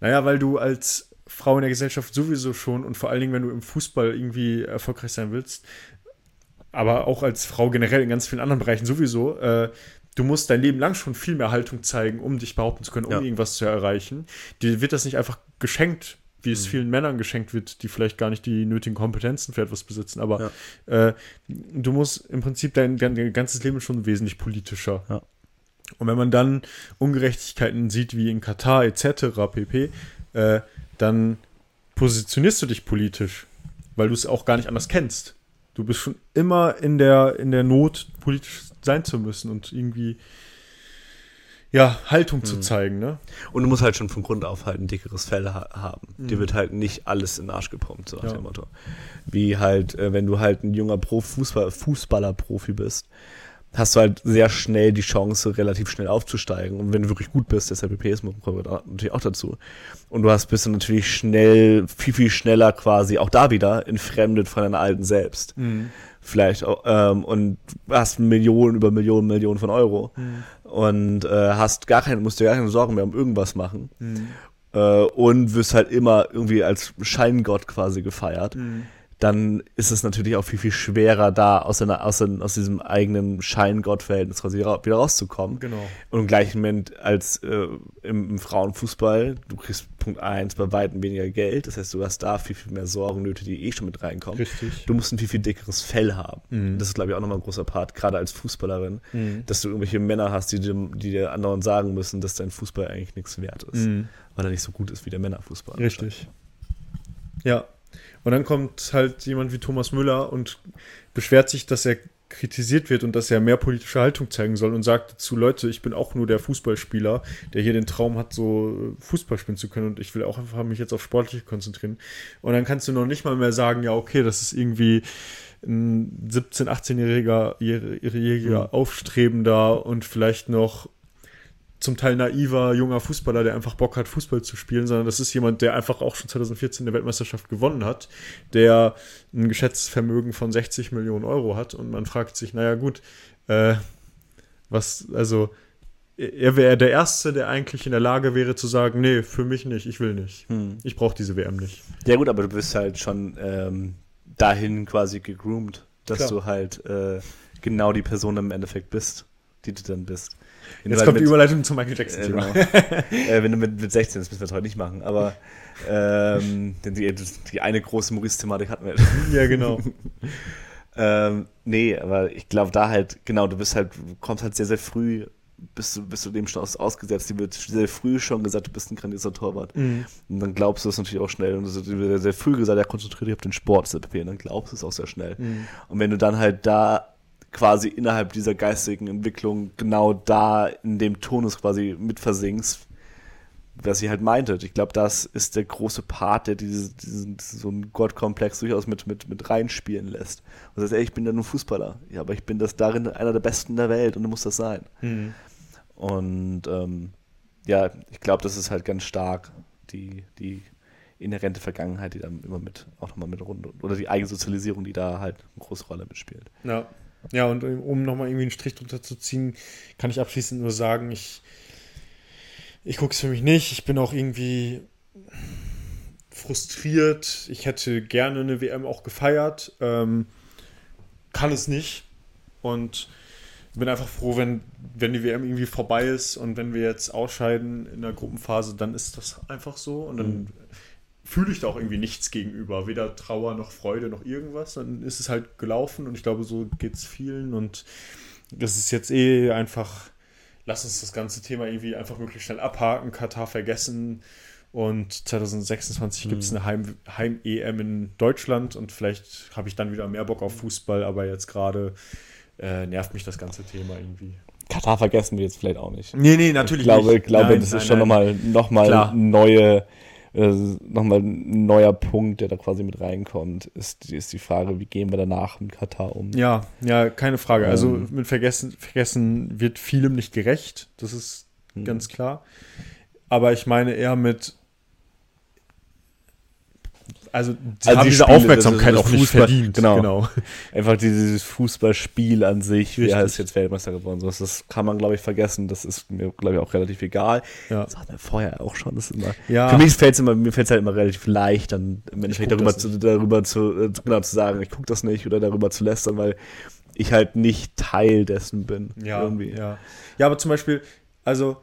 Naja, weil du als Frau in der Gesellschaft sowieso schon und vor allen Dingen, wenn du im Fußball irgendwie erfolgreich sein willst, aber auch als Frau generell in ganz vielen anderen Bereichen sowieso, äh, du musst dein Leben lang schon viel mehr Haltung zeigen, um dich behaupten zu können, um Ja. irgendwas zu erreichen. Dir wird das nicht einfach geschenkt, wie Mhm. es vielen Männern geschenkt wird, die vielleicht gar nicht die nötigen Kompetenzen für etwas besitzen, aber äh, du musst im Prinzip dein, dein ganzes Leben schon wesentlich politischer. Ja. Und wenn man dann Ungerechtigkeiten sieht, wie in Katar etc. pp., äh, dann positionierst du dich politisch, weil du es auch gar nicht anders kennst. Du bist schon immer in der, in der Not, politisch sein zu müssen und irgendwie ja, Haltung zu zeigen, ne? Und du musst halt schon von Grund auf halt ein dickeres Fell ha haben. Dir wird halt nicht alles in den Arsch gepumpt, so nach Ja. dem Motto. Wie halt, äh, wenn du halt ein junger Pro Fußball Fußballer-Profi bist, hast du halt sehr schnell die Chance, relativ schnell aufzusteigen. Und wenn du wirklich gut bist, deshalb PS kommt natürlich auch dazu. Und du hast bist dann natürlich schnell, viel, viel schneller quasi auch da wieder entfremdet von deiner alten Selbst. Vielleicht auch, ähm, und hast Millionen über Millionen, Millionen von Euro. Und äh, hast gar keine, musst dir gar keine Sorgen mehr um irgendwas machen. Äh, und wirst halt immer irgendwie als Scheingott quasi gefeiert, dann ist es natürlich auch viel, viel schwerer, da aus, einer, aus, einem, aus diesem eigenen Schein-Gott-Verhältnis quasi wieder rauszukommen. Genau. Und im gleichen Moment als äh, im, im, Frauenfußball, du kriegst Punkt 1 bei weitem weniger Geld. Das heißt, du hast da viel, viel mehr Sorgen, Nöte, die eh schon mit reinkommen. Richtig. Du musst ein viel, viel dickeres Fell haben. Mhm. Das ist, glaube ich, auch nochmal ein großer Part, gerade als Fußballerin, mhm. dass du irgendwelche Männer hast, die, die dir anderen sagen müssen, dass dein Fußball eigentlich nichts wert ist. Mhm. Weil er nicht so gut ist wie der Männerfußball. Richtig. Ja, und dann kommt halt jemand wie Thomas Müller und beschwert sich, dass er kritisiert wird und dass er mehr politische Haltung zeigen soll und sagt dazu, Leute, ich bin auch nur der Fußballspieler, der hier den Traum hat, so Fußball spielen zu können und ich will auch einfach mich jetzt auf Sportliche konzentrieren. Und dann kannst du noch nicht mal mehr sagen, ja, okay, das ist irgendwie ein 17-, 18-jähriger mhm. Aufstrebender und vielleicht noch zum Teil naiver junger Fußballer, der einfach Bock hat, Fußball zu spielen, sondern das ist jemand, der einfach auch schon 2014 eine Weltmeisterschaft gewonnen hat, der ein geschätztes Vermögen von 60 Millionen Euro hat und man fragt sich, naja gut, äh, was, also er wäre der Erste, der eigentlich in der Lage wäre zu sagen, nee, für mich nicht, ich will nicht. Hm. Ich brauche diese WM nicht. Ja gut, aber du bist halt schon ähm, dahin quasi gegroomt, dass Klar. du halt äh, genau die Person im Endeffekt bist, die du dann bist. Jetzt kommt mit, die Überleitung zum Michael Jackson-Thema. Äh, genau. äh, wenn du mit, mit 16, das müssen wir heute nicht machen, aber ähm, denn die, die eine große Maurice-Thematik hatten wir. ja, genau. ähm, nee, aber ich glaube da halt, genau, du bist halt, du kommst halt sehr, sehr früh, bist du, bist du dem schon aus, ausgesetzt. Die wird sehr früh schon gesagt, du bist ein grandioser Torwart. Mhm. Und dann glaubst du es natürlich auch schnell. Und es wird sehr früh gesagt, ja, konzentriere dich auf den Sport, Und dann glaubst du es auch sehr schnell. Mhm. Und wenn du dann halt da quasi innerhalb dieser geistigen Entwicklung genau da in dem Tonus quasi mit was sie halt meinte. Ich glaube, das ist der große Part, der diese, diesen, so einen Gottkomplex durchaus mit, mit, mit reinspielen lässt. Und sagt, ey, ich bin ja nur Fußballer. Ja, aber ich bin das darin einer der Besten der Welt und du musst das sein. Mhm. Und ähm, ja, ich glaube, das ist halt ganz stark die, die inhärente Vergangenheit, die da immer mit, auch nochmal mit rund, oder die Eigensozialisierung, die da halt eine große Rolle mitspielt. Ja. Ja, und um nochmal irgendwie einen Strich drunter zu ziehen, kann ich abschließend nur sagen, ich, ich gucke es für mich nicht. Ich bin auch irgendwie frustriert. Ich hätte gerne eine WM auch gefeiert. Ähm, kann es nicht. Und bin einfach froh, wenn, wenn die WM irgendwie vorbei ist und wenn wir jetzt ausscheiden in der Gruppenphase, dann ist das einfach so. Und dann mhm fühle ich da auch irgendwie nichts gegenüber. Weder Trauer noch Freude noch irgendwas. Dann ist es halt gelaufen und ich glaube, so geht es vielen. Und das ist jetzt eh einfach, lass uns das ganze Thema irgendwie einfach möglichst schnell abhaken, Katar vergessen. Und 2026 gibt es eine Heim-EM Heim in Deutschland und vielleicht habe ich dann wieder mehr Bock auf Fußball, aber jetzt gerade äh, nervt mich das ganze Thema irgendwie. Katar vergessen wir jetzt vielleicht auch nicht. Nee, nee, natürlich ich glaube, nicht. Ich glaube, nein, das nein, ist schon nochmal noch mal neue äh, nochmal ein neuer Punkt, der da quasi mit reinkommt, ist, ist die Frage, wie gehen wir danach mit Katar um? Ja, ja, keine Frage. Also ähm, mit Vergessen, Vergessen wird vielem nicht gerecht, das ist hm. ganz klar. Aber ich meine eher mit also, sie also die diese Spiele, Aufmerksamkeit das, das auch nicht Fußball, verdient. Genau. genau. Einfach dieses Fußballspiel an sich, Richtig. wer ist jetzt Weltmeister geworden. Das kann man, glaube ich, vergessen. Das ist mir, glaube ich, auch relativ egal. Ja. Das hatten wir vorher auch schon. Das immer, ja. Für mich fällt es immer, mir fällt es halt immer relativ leicht, dann im Endeffekt darüber zu, darüber zu, äh, genau, zu sagen, ich gucke das nicht oder darüber zu lästern, weil ich halt nicht Teil dessen bin. Ja, irgendwie. ja. Ja, aber zum Beispiel, also,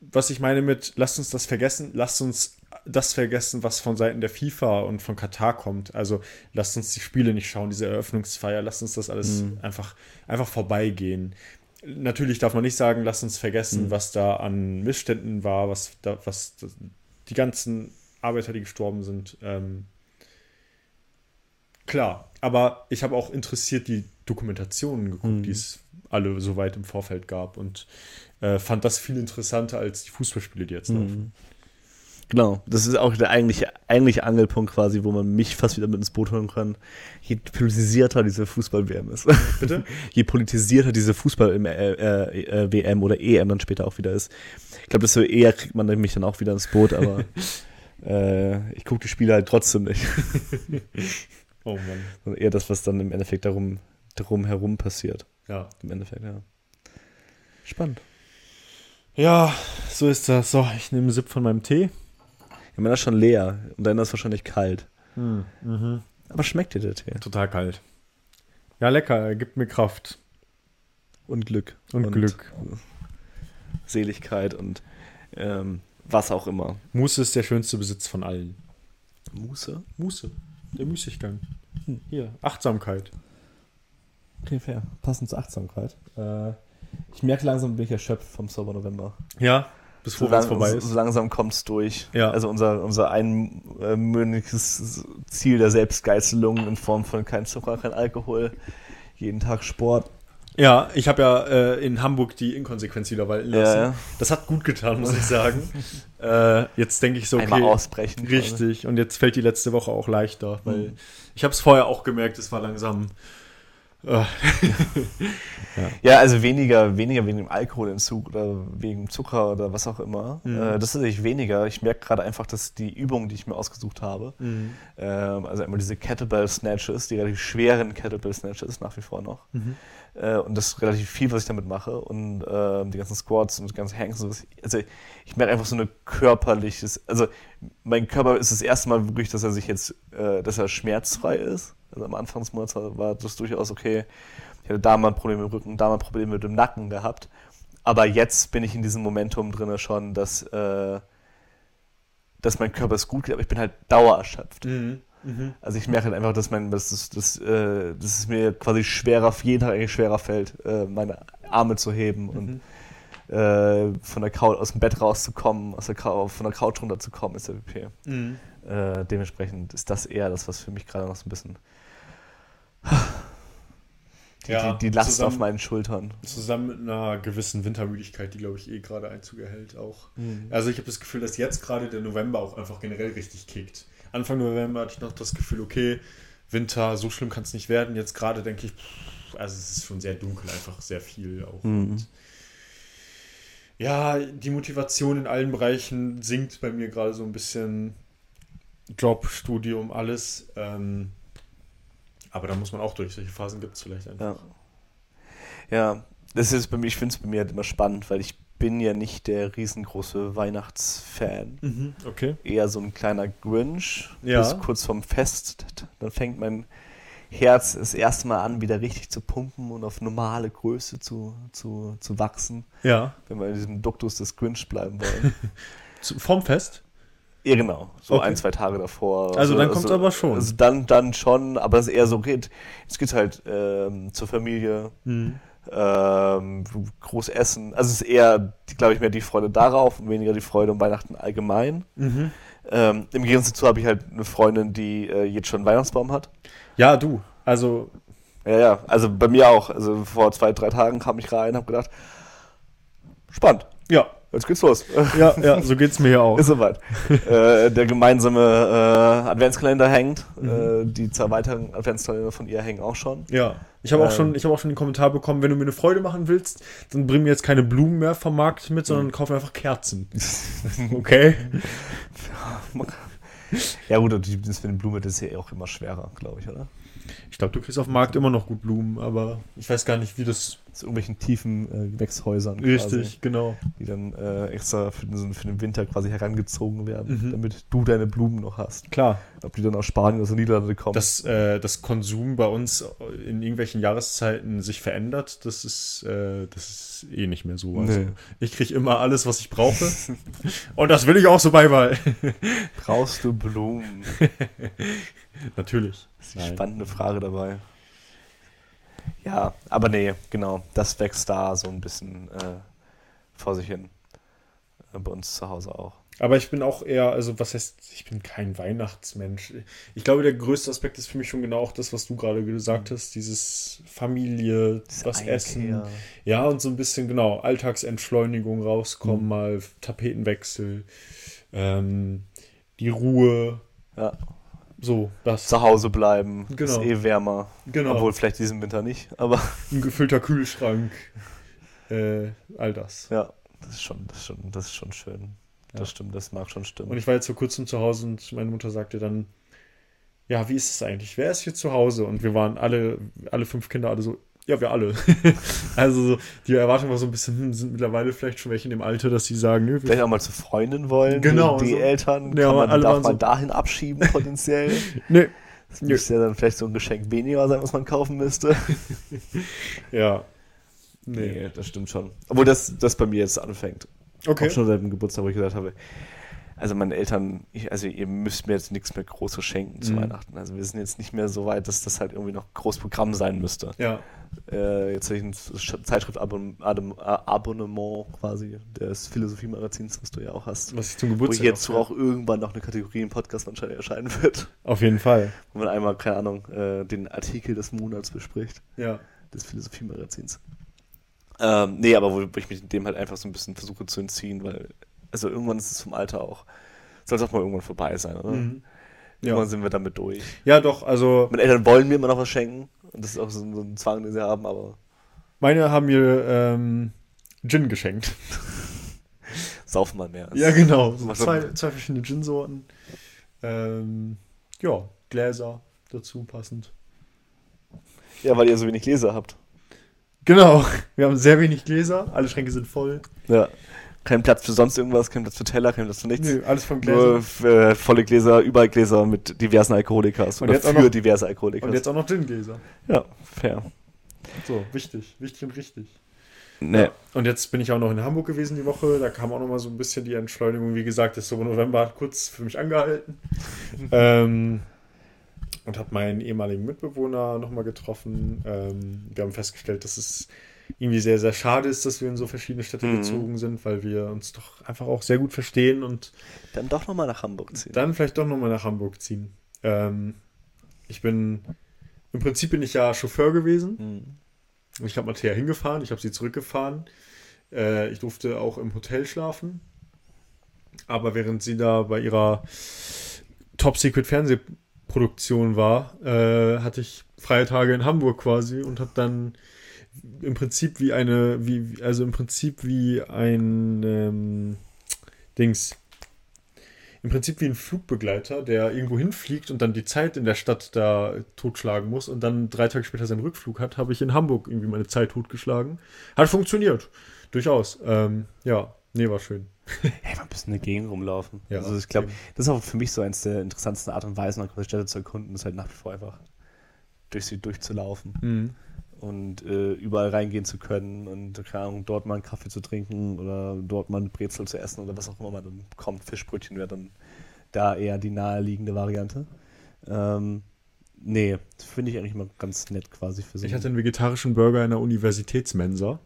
was ich meine mit, lasst uns das vergessen, lasst uns das vergessen, was von Seiten der FIFA und von Katar kommt. Also lasst uns die Spiele nicht schauen, diese Eröffnungsfeier, lasst uns das alles mhm. einfach, einfach vorbeigehen. Natürlich darf man nicht sagen, lasst uns vergessen, mhm. was da an Missständen war, was da, was die ganzen Arbeiter, die gestorben sind. Ähm, klar, aber ich habe auch interessiert die Dokumentationen geguckt, mhm. die es alle so weit im Vorfeld gab und äh, fand das viel interessanter als die Fußballspiele, die jetzt mhm. laufen. Genau, das ist auch der eigentliche, eigentliche Angelpunkt quasi, wo man mich fast wieder mit ins Boot holen kann. Je politisierter diese Fußball-WM ist. Bitte? Je politisierter diese Fußball-WM äh, äh, oder EM dann später auch wieder ist. Ich glaube, desto eher kriegt man mich dann auch wieder ins Boot, aber äh, ich gucke die Spiele halt trotzdem nicht. oh Mann. Sondern eher das, was dann im Endeffekt darum, darum herum passiert. Ja. Im Endeffekt, ja. Spannend. Ja, so ist das. So, ich nehme einen Sip von meinem Tee. Ja, meiner ist schon leer und dann ist es wahrscheinlich kalt. Hm, mhm. Aber schmeckt dir der Tee? Total kalt. Ja, lecker, er gibt mir Kraft. Und Glück. Und, Glück. Seligkeit und ähm, was auch immer. Muße ist der schönste Besitz von allen. Muße? Muße. Der Müßiggang. Hier, Achtsamkeit. Okay, fair. Passend zur Achtsamkeit. Äh, ich merke langsam, bin ich erschöpft vom Sober November. Ja, bis So, vor lang, vorbei ist. so langsam kommt es durch. Ja. Also unser, unser einmönniges Ziel der Selbstgeißelung in Form von kein Zucker, kein Alkohol, jeden Tag Sport. Ja, ich habe ja äh, in Hamburg die Inkonsequenz wieder walten lassen. Ja, ja. Das hat gut getan, muss ich sagen. äh, jetzt denke ich so, Einmal okay, ausbrechen. richtig. Und jetzt fällt die letzte Woche auch leichter, weil Mhm. ich habe es vorher auch gemerkt, es war langsam. Äh, Ja, also weniger, weniger wegen dem Alkoholentzug oder wegen Zucker oder was auch immer. Mhm. Äh, das ist natürlich weniger. Ich merke gerade einfach, dass die Übungen, die ich mir ausgesucht habe, Mhm. ähm, also einmal diese Kettlebell Snatches, die relativ schweren Kettlebell Snatches nach wie vor noch. Mhm. Äh, und das ist relativ viel, was ich damit mache. Und ähm, die ganzen Squats und die ganzen Hangs und sowas. Also ich merke einfach so eine körperliches, also mein Körper ist das erste Mal wirklich, dass er sich jetzt, äh, dass er schmerzfrei ist. Also am Anfang des Monats war, das durchaus okay. Ich hatte da mal ein Problem mit dem Rücken, da mal ein Problem mit dem Nacken gehabt. Aber jetzt bin ich in diesem Momentum drin schon, dass, äh, dass mein Körper es gut geht, aber ich bin halt dauererschöpft. Mhm. Mhm. Also ich merke halt einfach, dass, mein, dass, dass, dass, äh, dass es mir quasi schwerer, jeden Tag eigentlich schwerer fällt, äh, meine Arme zu heben und äh, von der Couch, aus dem Bett rauszukommen, aus der von der Couch runterzukommen, ist der PP. Mhm. Äh, dementsprechend ist das eher das, was für mich gerade noch so ein bisschen die, Ja, die, die Last zusammen- auf meinen Schultern. Zusammen mit einer gewissen Wintermüdigkeit, die, glaube ich, eh gerade Einzug erhält, auch. Mhm. Also ich habe das Gefühl, dass jetzt gerade der November auch einfach generell richtig kickt. Anfang November hatte ich noch das Gefühl, okay, Winter, so schlimm kann es nicht werden. Jetzt gerade denke ich, pff, also es ist schon sehr dunkel, einfach sehr viel auch. Mhm. Und ja, die Motivation in allen Bereichen sinkt bei mir gerade so ein bisschen. Job, Studium, alles. Ähm, aber da muss man auch durch. Solche Phasen gibt es vielleicht einfach. Ja. Ja, das ist bei mir, ich finde es bei mir halt immer spannend, weil ich bin ja nicht der riesengroße Weihnachtsfan. Mhm, okay. eher so ein kleiner Grinch Ja. bis kurz vorm Fest. Dann fängt mein Herz das erste Mal an, wieder richtig zu pumpen und auf normale Größe zu, zu, zu wachsen, Ja. wenn wir in diesem Duktus des Grinch bleiben wollen. Vom Fest? Ja, genau. So Okay. ein, zwei Tage davor. Also dann kommt's aber schon. Also dann, dann schon, aber es ist eher so, okay, jetzt geht's halt ähm, zur Familie, Mhm. ähm, groß essen. Also es ist eher, glaube ich, mehr die Freude darauf und weniger die Freude um Weihnachten allgemein. Mhm. Ähm, Im Gegensatz dazu habe ich halt eine Freundin, die äh, jetzt schon einen Weihnachtsbaum hat. Ja, du. Also, Ja, ja, also bei mir auch. Also vor zwei, drei Tagen kam ich rein, habe gedacht, spannend, ja. Jetzt geht's los. Ja, ja, so geht's mir ja auch. Ist soweit. äh, der gemeinsame äh, Adventskalender hängt. Mhm. Äh, die zwei weiteren Adventskalender von ihr hängen auch schon. Ja. Ich habe auch, Ähm. schon, ich auch schon den Kommentar bekommen, wenn du mir eine Freude machen willst, dann bring mir jetzt keine Blumen mehr vom Markt mit, sondern kauf mir einfach Kerzen. okay. Ja gut, das mit den Blumen, das ist ja auch immer schwerer, glaube ich, oder? Ich glaube, du kriegst auf dem Markt immer noch gut Blumen, aber ich weiß gar nicht, wie das. Aus irgendwelchen tiefen äh, Gewächshäusern Richtig, genau. die dann äh, extra für den, für den Winter quasi herangezogen werden, Mhm. damit du deine Blumen noch hast. Klar. Ob die dann aus Spanien oder aus den Niederlande kommen. Dass äh, das Konsum bei uns in irgendwelchen Jahreszeiten sich verändert, das ist, äh, das ist eh nicht mehr so. Also Nee. Ich kriege immer alles, was ich brauche. Und das will ich auch so beibehalten. Brauchst du Blumen? Natürlich. Das ist eine spannende Frage dabei. Ja, aber nee, genau. Das wächst da so ein bisschen äh, vor sich hin. Äh, bei uns zu Hause auch. Aber ich bin auch eher, also was heißt, ich bin kein Weihnachtsmensch. Ich glaube, der größte Aspekt ist für mich schon genau auch das, was du gerade gesagt hast, dieses Familie, Das was Einkehr. essen. Ja, und so ein bisschen, genau, Alltagsentschleunigung rauskommen, Mhm. mal Tapetenwechsel, ähm, die Ruhe, Ja. So, das. Zu Hause bleiben. Genau. Ist eh wärmer. Genau. Obwohl vielleicht diesen Winter nicht. Aber Ein gefüllter Kühlschrank, äh, all das. ja, das ist schon, das ist schon, das ist schon schön. Ja. Das stimmt, das mag schon stimmen. Und ich war jetzt vor kurzem zu Hause und meine Mutter sagte dann, ja, wie ist es eigentlich? Wer ist hier zu Hause? Und wir waren alle, alle fünf Kinder, alle so, ja, wir alle. also so, die Erwartung war so ein bisschen, hm, sind mittlerweile vielleicht schon welche in dem Alter, dass sie sagen, nö, wir Vielleicht auch mal zur Freundin wollen. Genau, Die so. Eltern Ja, kann man, alle darf man so- dahin abschieben potenziell. nee, Das müsste ja dann vielleicht so ein Geschenk weniger sein, was man kaufen müsste. Ja. Nee, das stimmt schon. Obwohl das, das bei mir jetzt anfängt. Okay. Auch schon seit dem Geburtstag, wo ich gesagt habe, also meine Eltern, ich, also ihr müsst mir jetzt nichts mehr Großes schenken zu Mhm. Weihnachten. Also wir sind jetzt nicht mehr so weit, dass das halt irgendwie noch groß Programm sein müsste. Ja. Äh, jetzt habe ich ein Zeitschrift-Abonnement quasi des Philosophie-Magazins, was du ja auch hast. Was ich zum Wo Geburtstag hierzu auch- auch irgendwann noch eine Kategorie im Podcast wahrscheinlich erscheinen wird. Auf jeden Fall. Wo man einmal, keine Ahnung, äh, den Artikel des Monats bespricht, Ja. des Philosophie-Magazins. Ähm, nee, aber wo, wo ich mich dem halt einfach so ein bisschen versuche zu entziehen, weil, also irgendwann ist es vom Alter auch, soll es auch mal irgendwann vorbei sein, oder? Mhm. Irgendwann Ja. sind wir damit durch. ja, doch, also Meine Eltern wollen mir immer noch was schenken und das ist auch so, ein- so ein Zwang, den sie haben, aber meine haben mir ähm, Gin geschenkt. saufen mal mehr. Ja, genau. So zwei, zwei verschiedene Gin-Sorten. Ähm, ja, Gläser dazu passend. Ja, weil ihr so wenig Gläser habt. Genau. Wir haben sehr wenig Gläser. Alle Schränke sind voll. Ja. Kein Platz für sonst irgendwas, kein Platz für Teller, kein Platz für nichts. Nö, alles von Nur Gläsern. äh, volle Gläser, überall Gläser mit diversen Alkoholikas. Und oder jetzt auch für noch- diverse Alkoholikas. Und jetzt auch noch Gin-Gläser. ja, fair. So, wichtig. Wichtig und richtig. Nee. Und jetzt bin ich auch noch in Hamburg gewesen die Woche. Da kam auch noch mal so ein bisschen die Entschleunigung. Wie gesagt, ist so im November kurz für mich angehalten. ähm, und habe meinen ehemaligen Mitbewohner noch mal getroffen. Ähm, wir haben festgestellt, dass es irgendwie sehr, sehr schade ist, dass wir in so verschiedene Städte Mhm. gezogen sind, weil wir uns doch einfach auch sehr gut verstehen und Dann doch nochmal nach Hamburg ziehen. dann vielleicht doch noch mal nach Hamburg ziehen. Ähm, ich bin, im Prinzip bin ich ja Chauffeur gewesen. Hm. Ich habe Mattea hingefahren, ich habe sie zurückgefahren. Äh, ich durfte auch im Hotel schlafen. Aber während sie da bei ihrer Top-Secret-Fernsehproduktion war, äh, hatte ich freie Tage in Hamburg quasi und habe dann im Prinzip wie eine, wie, also im Prinzip wie ein ähm, Dings, im Prinzip wie ein Flugbegleiter, der irgendwo hinfliegt und dann die Zeit in der Stadt da totschlagen muss und dann drei Tage später seinen Rückflug hat, habe ich in Hamburg irgendwie meine Zeit totgeschlagen. Hat funktioniert. Durchaus. Ähm, ja, nee, war schön. Hey, ein bisschen in der Gegend rumlaufen. Ja, also ich glaube, das ist auch für mich so eins der interessantesten Art und Weisen, große Städte zu erkunden, ist halt nach wie vor einfach durch sie durchzulaufen Mhm. Und äh, überall reingehen zu können und keine Ahnung, dort mal einen Kaffee zu trinken oder dort mal eine Brezel zu essen oder was auch immer man dann bekommt. Fischbrötchen wäre dann da eher die naheliegende Variante. Ähm, nee, das finde ich eigentlich immer ganz nett quasi für so. Ich hatte einen vegetarischen Burger in der Universitätsmensa.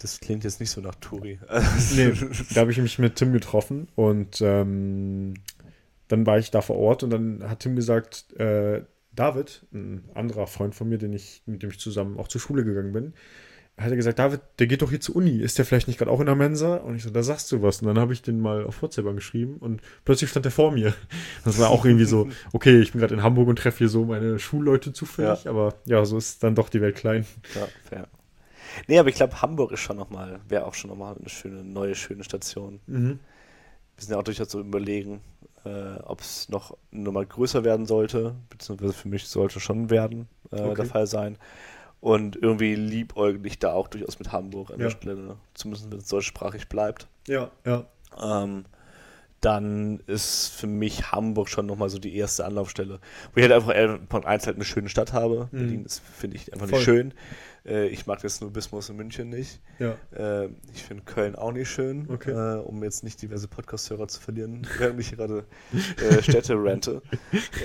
das klingt jetzt nicht so nach Touri. Nee, da habe ich mich mit Tim getroffen und ähm, dann war ich da vor Ort und dann hat Tim gesagt, äh, David, ein anderer Freund von mir, den ich, mit dem ich zusammen auch zur Schule gegangen bin, hat er gesagt, David, der geht doch hier zur Uni. Ist der vielleicht nicht gerade auch in der Mensa? Und ich so, da sagst du was. Und dann habe ich den mal auf WhatsApp angeschrieben und plötzlich stand er vor mir. Das war auch irgendwie so, okay, ich bin gerade in Hamburg und treffe hier so meine Schulleute zufällig, aber ja, so ist dann doch die Welt klein. Ja, fair. Nee, aber ich glaube, Hamburg ist schon nochmal, wäre auch schon nochmal eine schöne, neue, schöne Station. Mhm. Wir sind ja auch durchaus so überlegen, äh, ob es noch nochmal größer werden sollte, beziehungsweise für mich sollte schon werden, äh, Okay. der Fall sein. Und irgendwie liebäugel ich da auch durchaus mit Hamburg an Ja. der Stelle, zumindest wenn es deutschsprachig bleibt. Ja, ja. Ähm, dann ist für mich Hamburg schon nochmal so die erste Anlaufstelle. Wo ich halt einfach äh, Punkt 1 halt eine schöne Stadt habe. Mhm. Berlin ist, finde ich, einfach Voll. nicht schön. Äh, ich mag das Nubismus in München nicht. Ja. Äh, ich finde Köln auch nicht schön, Okay. äh, um jetzt nicht diverse Podcast-Hörer zu verlieren, während ich gerade äh, Städte rente.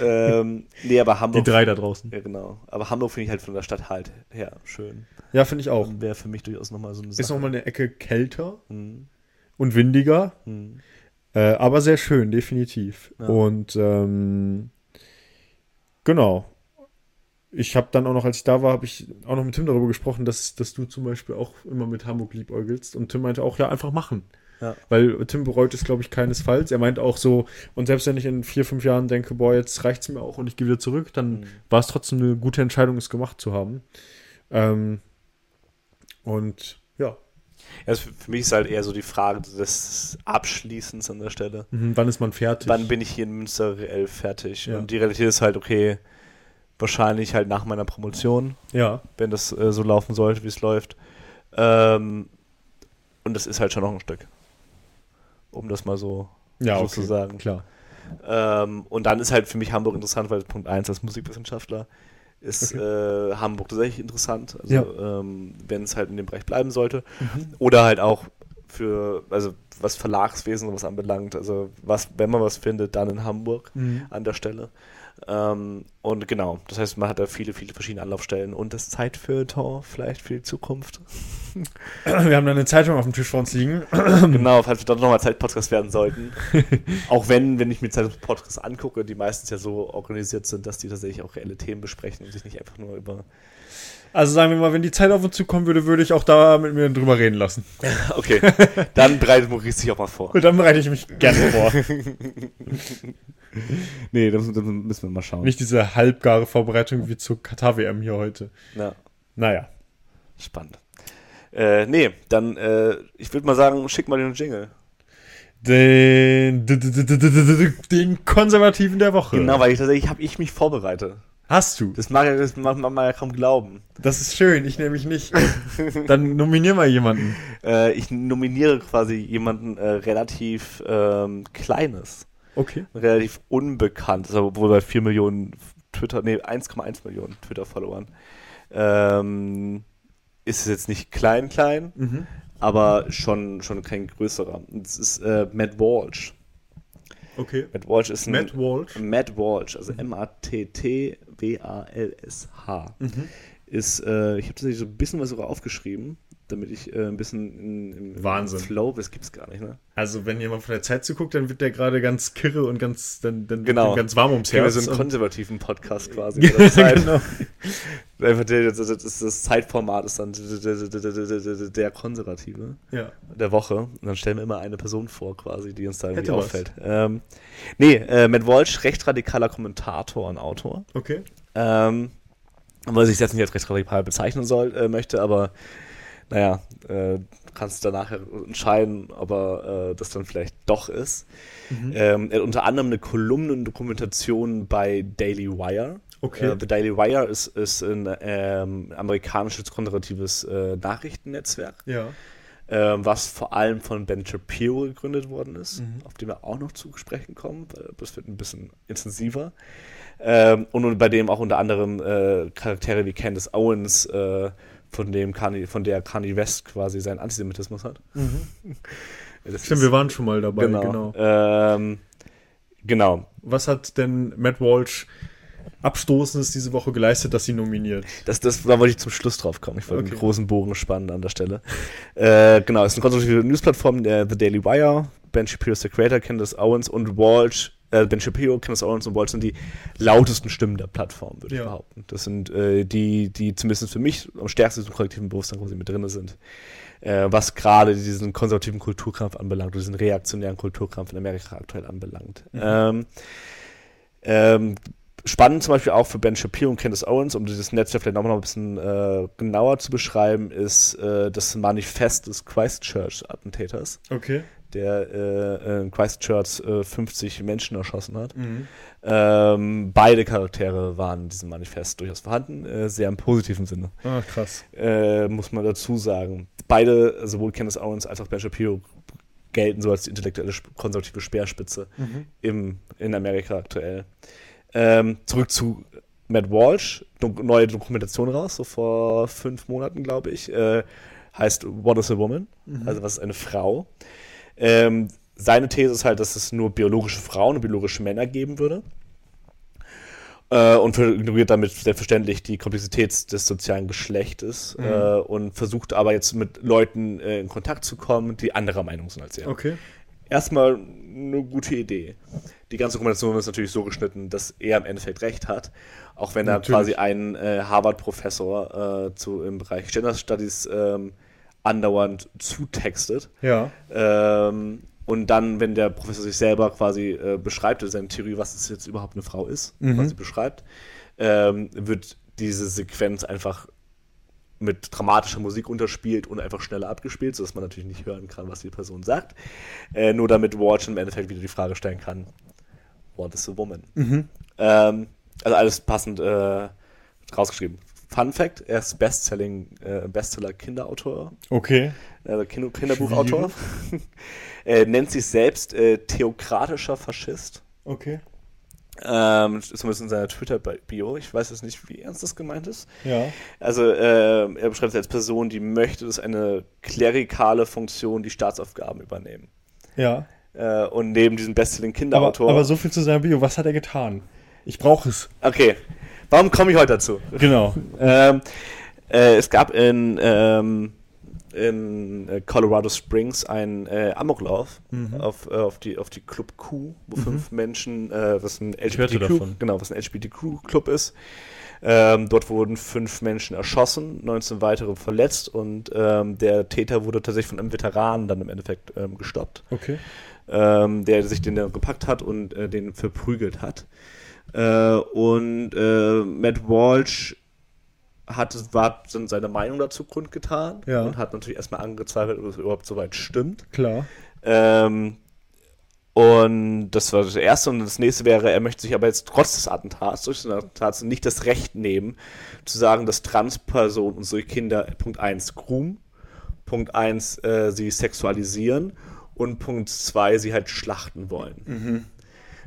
ähm, nee, aber Die Hamburg. drei da draußen. Ja, genau. Aber Hamburg finde ich halt von der Stadt halt her schön. Ja, finde ich auch. Und wäre für mich durchaus nochmal so eine Ist nochmal eine Ecke kälter Hm, und windiger, hm. äh, aber sehr schön, definitiv. Ja. Und ähm, genau. Ich habe dann auch noch, als ich da war, habe ich auch noch mit Tim darüber gesprochen, dass, dass du zum Beispiel auch immer mit Hamburg liebäugelst. Und Tim meinte auch, ja, einfach machen. Ja. Weil Tim bereut es, glaube ich, keinesfalls. Er meint auch so, und selbst wenn ich in vier, fünf Jahren denke, boah, jetzt reicht es mir auch und ich gehe wieder zurück, dann Hm. war es trotzdem eine gute Entscheidung, es gemacht zu haben. Ähm, und ja, also für für mich ist halt eher so die Frage des Abschließens an der Stelle. mhm, wann ist man fertig? Wann bin ich hier in Münster reell fertig? Ja. Und die Realität ist halt, okay, wahrscheinlich halt nach meiner Promotion, ja, wenn das äh, so laufen sollte, wie es läuft. Ähm, und das ist halt schon noch ein Stück. Um das mal so, ja, so okay. zu sagen. Klar. Ähm, und dann ist halt für mich Hamburg interessant, weil Punkt 1 als Musikwissenschaftler ist äh, Hamburg tatsächlich interessant, also Ja. ähm, wenn es halt in dem Bereich bleiben sollte. Mhm. Oder halt auch für, also was Verlagswesen und was anbelangt, also was, wenn man was findet, dann in Hamburg Mhm. an der Stelle. Ähm, und genau, das heißt, man hat da viele, viele verschiedene Anlaufstellen und das Zeitfeuilleton vielleicht für die Zukunft. Wir haben da eine Zeitung auf dem Tisch vor uns liegen. genau, falls wir dann nochmal Zeitpodcast werden sollten. auch wenn, wenn ich mir Zeitpodcasts angucke, die meistens ja so organisiert sind, dass die tatsächlich auch reelle Themen besprechen und sich nicht einfach nur über. Also sagen wir mal, wenn die Zeit auf uns zukommen würde, würde ich auch da mit mir drüber reden lassen. Okay, dann bereitet Maurice sich auch mal vor. Und dann bereite ich mich gerne vor. Nee, das, das müssen wir mal schauen. Nicht diese halbgare Vorbereitung wie zur Katar-WM hier heute. Ja. Naja. Spannend. Äh, nee, dann, äh, ich würde mal sagen, schick mal den Jingle. Den, den Konservativen der Woche. Genau, weil ich tatsächlich habe ich mich vorbereitet. Hast du. Das mag, ja- das mag man ja kaum glauben. Das ist schön, ich nämlich nicht. Dann nominier mal jemanden. Äh, ich nominiere quasi jemanden äh, relativ ähm, Kleines, Okay. relativ unbekannt, also wohl bei 4 Millionen Twitter, nee, 1,1 Millionen Twitter-Followern. Ähm, ist es jetzt nicht klein, klein, Mhm. aber aber schon, schon kein größerer. Es ist äh, Matt Walsh. Okay. Matt Walsh ist ein Matt Walsh. Matt Walsh, also M-A-T-T-W-A-L-S-H. Mhm. Ist, äh, ich habe tatsächlich so ein bisschen was sogar aufgeschrieben, damit ich äh, ein bisschen in, im Wahnsinn. Flow, das gibt's gar nicht, ne? Also, wenn jemand von der Zeit zuguckt, dann wird der gerade ganz kirre und ganz, dann, dann Genau. ganz warm ums Herz. so einen konservativen Podcast quasi. genau. Einfach der, das, das, das Zeitformat ist dann der, Konservative Ja. der Woche. Und dann stellen wir immer eine Person vor, quasi, die uns da irgendwie Hätte was. auffällt. Ähm, nee, äh, Matt Walsh, recht radikaler Kommentator und Autor. Okay. Ähm, weil sich jetzt nicht als recht radikal bezeichnen soll, äh, möchte, aber naja, äh, kannst du danach entscheiden, ob er äh, das dann vielleicht doch ist. Mhm. Ähm, er hat unter anderem eine Kolumnendokumentation bei Daily Wire. Okay. Äh, The Daily Wire ist, ist ein ähm, amerikanisches konservatives äh, Nachrichtennetzwerk, Ja. ähm, was vor allem von Ben Shapiro gegründet worden ist, Mhm. auf den wir auch noch zu sprechen kommen, weil das wird ein bisschen intensiver. Ähm, und bei dem auch unter anderem äh, Charaktere wie Candace Owens, äh, von, dem Kanye, von der Kanye West quasi seinen Antisemitismus hat. Das Stimmt, ist- wir waren schon mal dabei, genau. genau. Ähm, genau. Was hat denn Matt Walsh Abstoßendes diese Woche geleistet, dass sie nominiert? Das, das, da wollte ich zum Schluss drauf kommen. Ich wollte Okay. einen großen Bogen spannen an der Stelle. äh, genau, es ist eine konservative Newsplattform, der The Daily Wire. Ben Shapiro ist der Creator, Candace Owens und Walsh, äh, Ben Shapiro, Candace Owens und Walsh sind die lautesten Stimmen der Plattform, würde Ja. ich behaupten. Das sind äh, die, die zumindest für mich am stärksten im kollektiven Bewusstsein quasi mit drin sind. Äh, was gerade diesen konservativen Kulturkampf anbelangt, oder diesen reaktionären Kulturkampf in Amerika aktuell anbelangt. Mhm. Ähm, ähm, spannend zum Beispiel auch für Ben Shapiro und Candace Owens, um dieses Netzwerk vielleicht nochmal ein bisschen äh, genauer zu beschreiben, ist äh, das Manifest des Christchurch-Attentäters, Okay. Der äh, in Christchurch äh, 50 Menschen erschossen hat. Mhm. Ähm, beide Charaktere waren in diesem Manifest durchaus vorhanden, äh, sehr im positiven Sinne, Ah, krass. äh, muss man dazu sagen. Beide, sowohl Candace Owens als auch Ben Shapiro, gelten so als die intellektuelle konservative Speerspitze Mhm. im, in Amerika aktuell. Ähm, zurück zu Matt Walsh, Dok neue Dokumentation raus, so vor fünf Monaten, glaube ich. Äh, heißt What is a Woman? Mhm. Also was ist eine Frau? Ähm, seine These ist halt, dass es nur biologische Frauen und biologische Männer geben würde. Äh, und ignoriert damit selbstverständlich die Komplexität des sozialen Geschlechtes Mhm. äh, und versucht aber jetzt mit Leuten äh, in Kontakt zu kommen, die anderer Meinung sind als er Okay. erstmal eine gute Idee. Die ganze Dokumentation ist natürlich so geschnitten, dass er im Endeffekt recht hat, auch wenn er Natürlich. quasi einen äh, Harvard-Professor äh, zu im Bereich Gender Studies ähm, andauernd zutextet. Ja. Ähm, und dann, wenn der Professor sich selber quasi äh, beschreibt, also seine Theorie, was es jetzt überhaupt eine Frau ist, Mhm. was sie beschreibt, ähm, wird diese Sequenz einfach mit dramatischer Musik unterspielt und einfach schneller abgespielt, sodass man natürlich nicht hören kann, was die Person sagt. Äh, nur damit Walsh im Endeffekt wieder die Frage stellen kann, what is a woman? Mhm. Ähm, also alles passend äh, rausgeschrieben. Fun Fact, er ist Bestselling, äh, Bestseller-Kinderautor Okay. also Kinder Kinderbuchautor. er nennt sich selbst äh, theokratischer Faschist Okay. Ähm, zumindest in seiner Twitter-Bio. Ich weiß jetzt nicht, wie ernst das gemeint ist. Ja. Also äh, er beschreibt sich als Person, die möchte, dass eine klerikale Funktion die Staatsaufgaben übernehmen. Ja. Äh, und neben diesem bestselling Aber, Kinderautor. aber so viel zu seinem Bio. Was hat er getan? Ich brauche es. okay, warum komme ich heute dazu? Genau. Ähm, äh, es gab in, ähm, in äh, Colorado Springs einen äh, Amoklauf Mhm. auf, äh, auf, die, auf die Club Q, wo fünf Menschen, äh, was ein LGBTQ, genau, was ein LGBTQ-Club ist. Ähm, dort wurden fünf Menschen erschossen, 19 weitere verletzt und ähm, der Täter wurde tatsächlich von einem Veteranen dann im Endeffekt ähm, gestoppt Okay. ähm, der sich den dann gepackt hat und äh, den verprügelt hat. Äh, und äh, Matt Walsh hat war dann seine Meinung dazu kundgetan Ja. und hat natürlich erstmal angezweifelt, ob es überhaupt soweit stimmt. Klar. Ähm, und das war das erste. Und das nächste wäre, er möchte sich aber jetzt trotz des Attentats, durch des Attentats nicht das Recht nehmen, zu sagen, dass Transpersonen und solche Kinder Punkt 1 groomen, Punkt 1 äh, sie sexualisieren und Punkt 2 sie halt schlachten wollen.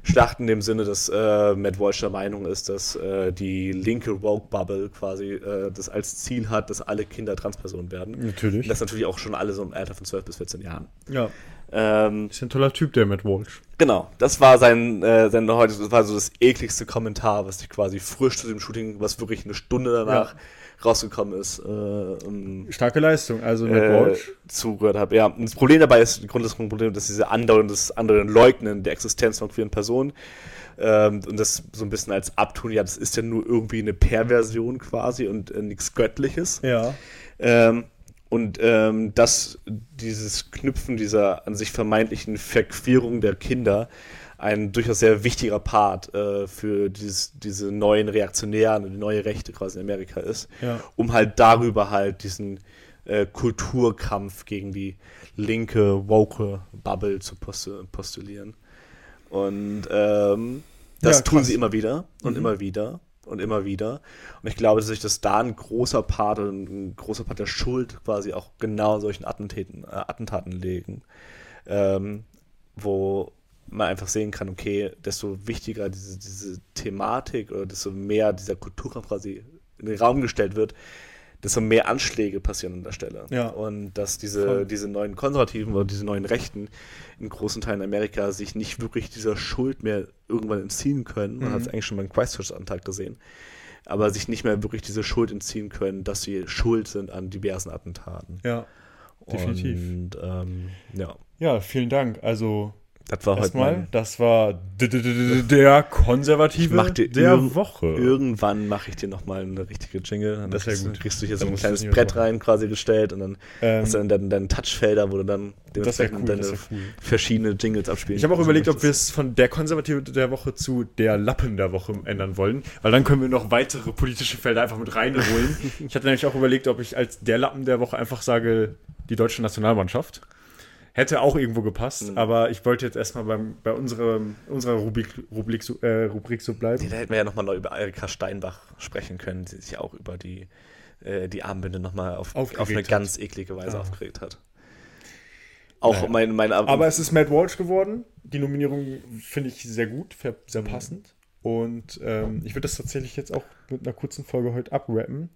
Schlachten in dem Sinne, dass äh, Matt Walsh der Meinung ist, dass äh, die linke Woke-Bubble quasi äh, das als Ziel hat, dass alle Kinder Transpersonen werden. Natürlich. Das natürlich auch schon alle so im Alter von 12 bis 14 Jahren. Ja. Ähm, Ist ein toller Typ, der Matt Walsh. Genau, das war sein, äh, sein heute, das war so das ekligste Kommentar, was ich quasi frisch zu dem Shooting, was wirklich eine Stunde danach rausgekommen ist, äh, Starke Leistung. Also Matt äh, Walsh. zugehört habe. Ja, und das Problem dabei ist, das grundlegende Problem, dass diese andauernde, das andere Leugnen der Existenz von queeren Personen ähm, und das so ein bisschen als Abtun, ja, das ist ja nur irgendwie eine Perversion quasi und äh, nichts Göttliches. Ja. Ähm, und ähm, dass dieses Knüpfen dieser an sich vermeintlichen Verquerung der Kinder ein durchaus sehr wichtiger Part äh, für dieses, diese neuen Reaktionären und die neue Rechte quasi in Amerika ist, Ja. um halt darüber halt diesen äh, Kulturkampf gegen die linke, woke Bubble zu postu postulieren. Und ähm, das Ja, tun sie immer wieder und Mhm. immer wieder und immer wieder. Und ich glaube, dass sich das da ein großer Part, ein großer Part der Schuld quasi auch genau solchen Attentaten, äh, Attentaten legen, ähm, wo man einfach sehen kann, okay, desto wichtiger diese, diese Thematik oder desto mehr dieser Kulturkampf quasi in den Raum gestellt wird, desto mehr Anschläge passieren an der Stelle. Ja. Und dass diese, Voll. diese neuen Konservativen oder diese neuen Rechten in großen Teilen Amerika sich nicht wirklich dieser Schuld mehr irgendwann entziehen können. Man Mhm. hat es eigentlich schon beim Christchurch-Antrag gesehen. Aber sich nicht mehr wirklich diese Schuld entziehen können, dass sie schuld sind an diversen Attentaten. Ja. Definitiv. Und ähm, ja, Ja, vielen Dank. Also das war heute erstmal, mein, das war der Konservative mach dir der Woche. Irgendwann mache ich dir nochmal eine richtige Jingle. Dann Das kriegst, du- gut. kriegst du hier so ein kleines Brett rein quasi gestellt und dann Ähm, hast du dann deine, Touchfelder, wo du dann dementsprechend cool, deine cool. verschiedene Jingles abspielen Ich habe auch überlegt, ob wir es von der Konservative der Woche zu der Lappen der Woche ändern wollen, weil dann können wir noch weitere politische Felder einfach mit reinholen. ich hatte nämlich auch überlegt, ob ich als der Lappen der Woche einfach sage, die deutsche Nationalmannschaft. Hätte auch irgendwo gepasst, Mhm. aber ich wollte jetzt erstmal beim, bei unserem, unserer Rubrik, Rubrik, so, äh, Rubrik so bleiben. Da hätten wir ja nochmal neu über Erika Steinbach sprechen können, die sich auch über die, äh, die Armbinde nochmal auf, Aufgeregt auf eine hat. ganz eklige Weise Ah. aufgeregt hat. Auch Naja. mein, mein Aber es ist Matt Walsh geworden. Die Nominierung finde ich sehr gut, sehr Mhm. passend. Und ähm, ich würde das tatsächlich jetzt auch mit einer kurzen Folge heute abrappen,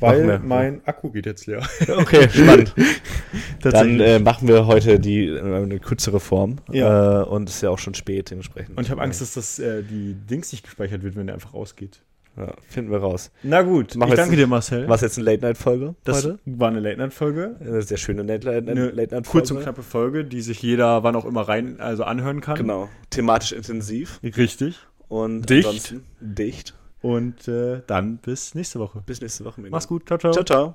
weil mein Akku geht jetzt leer. Okay, spannend. Dann äh, machen wir heute die äh, eine kürzere Form. Ja. Äh, und es ist ja auch schon spät dementsprechend. Und ich habe Angst, dass das äh, die Dings nicht gespeichert wird, wenn der einfach ausgeht. Ja, finden wir raus. Na gut, Machen ich danke jetzt- dir, Marcel. Was jetzt eine Late-Night-Folge das heute? war eine Late-Night-Folge. Eine sehr schöne Late-Night- Eine Late-Night-Folge. kurze und knappe Folge, die sich jeder wann auch immer rein also anhören kann. Genau. Thematisch intensiv Richtig. und Dicht. dicht. Und äh, dann bis nächste Woche. Bis nächste Woche. Mach's gut. Ciao, ciao. Ciao, ciao.